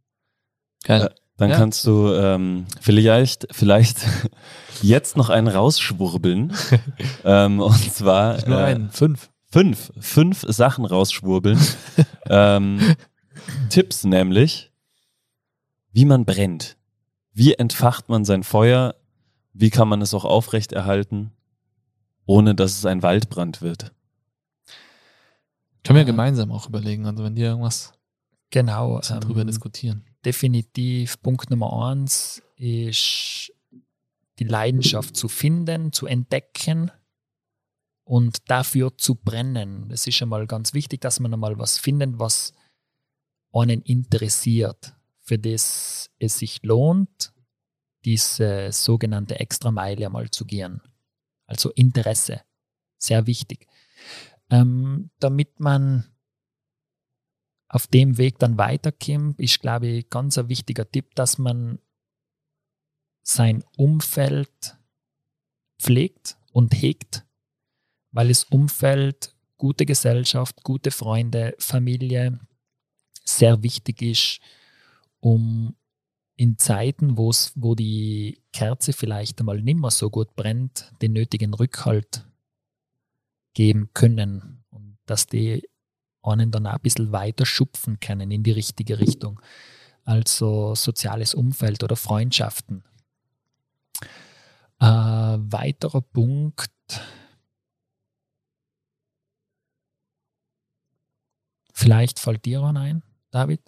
Geil. Dann Ja. kannst du ähm, vielleicht, vielleicht jetzt noch einen rausschwurbeln. ähm, und zwar Nicht nur äh, einen, fünf. fünf, fünf Sachen rausschwurbeln. ähm, Tipps nämlich, wie man brennt. Wie entfacht man sein Feuer? Wie kann man es auch aufrechterhalten, ohne dass es ein Waldbrand wird? Können wir Ja. gemeinsam auch überlegen. Also wenn dir irgendwas Genau. drüber ähm, diskutieren. Definitiv Punkt Nummer eins ist die Leidenschaft zu finden, zu entdecken und dafür zu brennen. Das ist einmal ganz wichtig, dass man einmal was findet, was einen interessiert, für das es sich lohnt, diese sogenannte Extrameile einmal zu gehen. Also Interesse. Sehr wichtig. Ähm, damit man auf dem Weg dann weiterkommt, ist, glaube ich, ganz ein wichtiger Tipp, dass man sein Umfeld pflegt und hegt, weil das Umfeld, gute Gesellschaft, gute Freunde, Familie sehr wichtig ist, um in Zeiten, wo's, wo die Kerze vielleicht einmal nicht mehr so gut brennt, den nötigen Rückhalt geben können. Und dass die einen dann auch ein bisschen weiter schupfen können in die richtige Richtung. Also soziales Umfeld oder Freundschaften. Äh, weiterer Punkt. Vielleicht fällt dir an ein, David?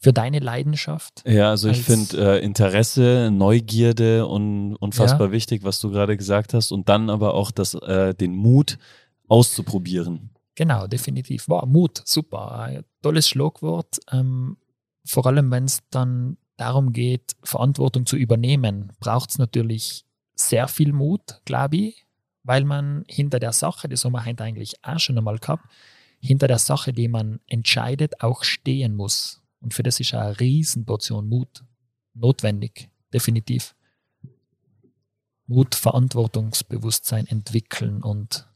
Für deine Leidenschaft? Ja, also ich finde äh, Interesse, Neugierde und unfassbar wichtig, was du gerade gesagt hast. Und dann aber auch das, äh, den Mut auszuprobieren. Genau, definitiv. Wow, Mut, super. Ein tolles Schlagwort. Ähm, vor allem, wenn es dann darum geht, Verantwortung zu übernehmen, braucht es natürlich sehr viel Mut, glaube ich, weil man hinter der Sache, das haben wir heute eigentlich auch schon einmal gehabt, hinter der Sache, die man entscheidet, auch stehen muss. Und für das ist eine Riesenportion Mut notwendig, definitiv. Mut, Verantwortungsbewusstsein entwickeln und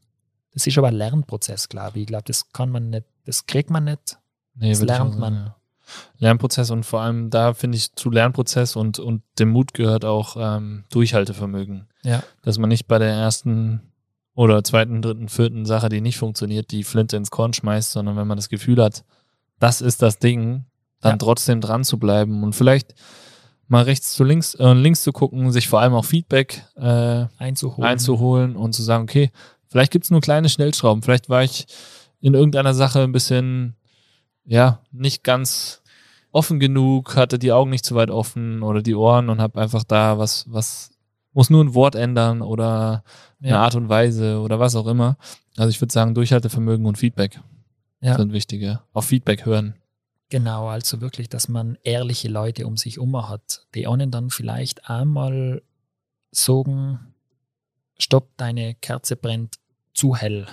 das ist aber ein Lernprozess, glaube ich. Ich glaube, das kann man nicht, das kriegt man nicht. Nee, Das lernt sagen, man. ja. Lernprozess und vor allem da finde ich zu Lernprozess und, und dem Mut gehört auch ähm, Durchhaltevermögen. Ja. Dass man nicht bei der ersten oder zweiten, dritten, vierten Sache, die nicht funktioniert, die Flinte ins Korn schmeißt, sondern wenn man das Gefühl hat, das ist das Ding, dann Ja. trotzdem dran zu bleiben und vielleicht mal rechts zu links, äh, links zu gucken, sich vor allem auch Feedback äh, Einzuholen. einzuholen und zu sagen, okay, vielleicht gibt es nur kleine Schnellschrauben. Vielleicht war ich in irgendeiner Sache ein bisschen, ja, nicht ganz offen genug, hatte die Augen nicht zu weit offen oder die Ohren und habe einfach da was, was, muss nur ein Wort ändern oder eine Ja. Art und Weise oder was auch immer. Also ich würde sagen, Durchhaltevermögen und Feedback Ja. sind wichtige. Auf Feedback hören. Genau, also wirklich, dass man ehrliche Leute um sich herum hat, die einen dann vielleicht einmal sagen, stopp, deine Kerze brennt zu hell,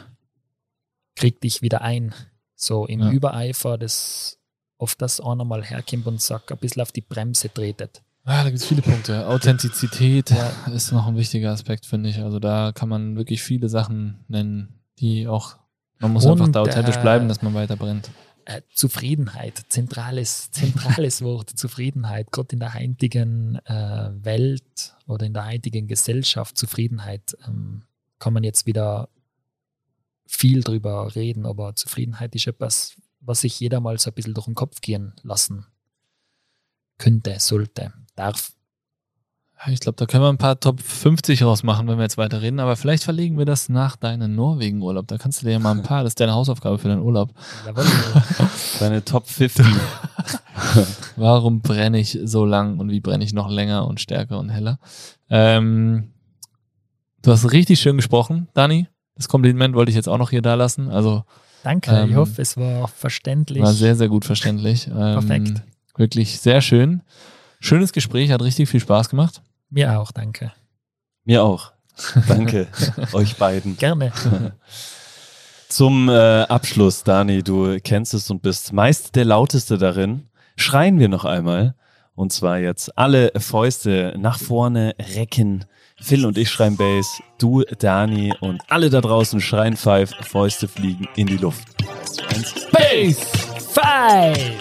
krieg dich wieder ein. So im Ja. Übereifer, das oft das einer mal herkommt und sagt, ein bisschen auf die Bremse tretet. Ah, da gibt es viele Punkte. Authentizität Ja. ist noch ein wichtiger Aspekt, finde ich. Also da kann man wirklich viele Sachen nennen, die auch, man muss Und, einfach da authentisch äh, bleiben, dass man weiter brennt. Äh, Zufriedenheit, zentrales, zentrales Wort, Zufriedenheit, gerade in der heutigen äh, Welt oder in der heutigen Gesellschaft, Zufriedenheit, ähm, kann man jetzt wieder viel drüber reden, aber Zufriedenheit ist etwas, was sich jeder mal so ein bisschen durch den Kopf gehen lassen könnte, sollte, darf. Ich glaube, da können wir ein paar Top 50 rausmachen, wenn wir jetzt weiter reden. Aber vielleicht verlegen wir das nach deinem Norwegen-Urlaub. Da kannst du dir ja mal ein paar, das ist deine Hausaufgabe für deinen Urlaub. Jawohl. Deine Top 50. Warum brenne ich so lang und wie brenne ich noch länger und stärker und heller? Ähm, du hast richtig schön gesprochen, Dani. Das Kompliment wollte ich jetzt auch noch hier da lassen. Also Danke, Ähm, ich hoffe, es war verständlich. war sehr, sehr gut verständlich. Ähm, Perfekt. Wirklich sehr schön. Schönes Gespräch, hat richtig viel Spaß gemacht. Mir auch, danke. Mir auch. Danke euch beiden. Gerne. Zum äh, Abschluss, Dani, du kennst es und bist meist der lauteste darin. Schreien wir noch einmal. Und zwar jetzt alle Fäuste nach vorne recken. Phil und ich schreien Bass, du, Dani und alle da draußen schreien Five. Fäuste fliegen in die Luft. Eins, Base! Five!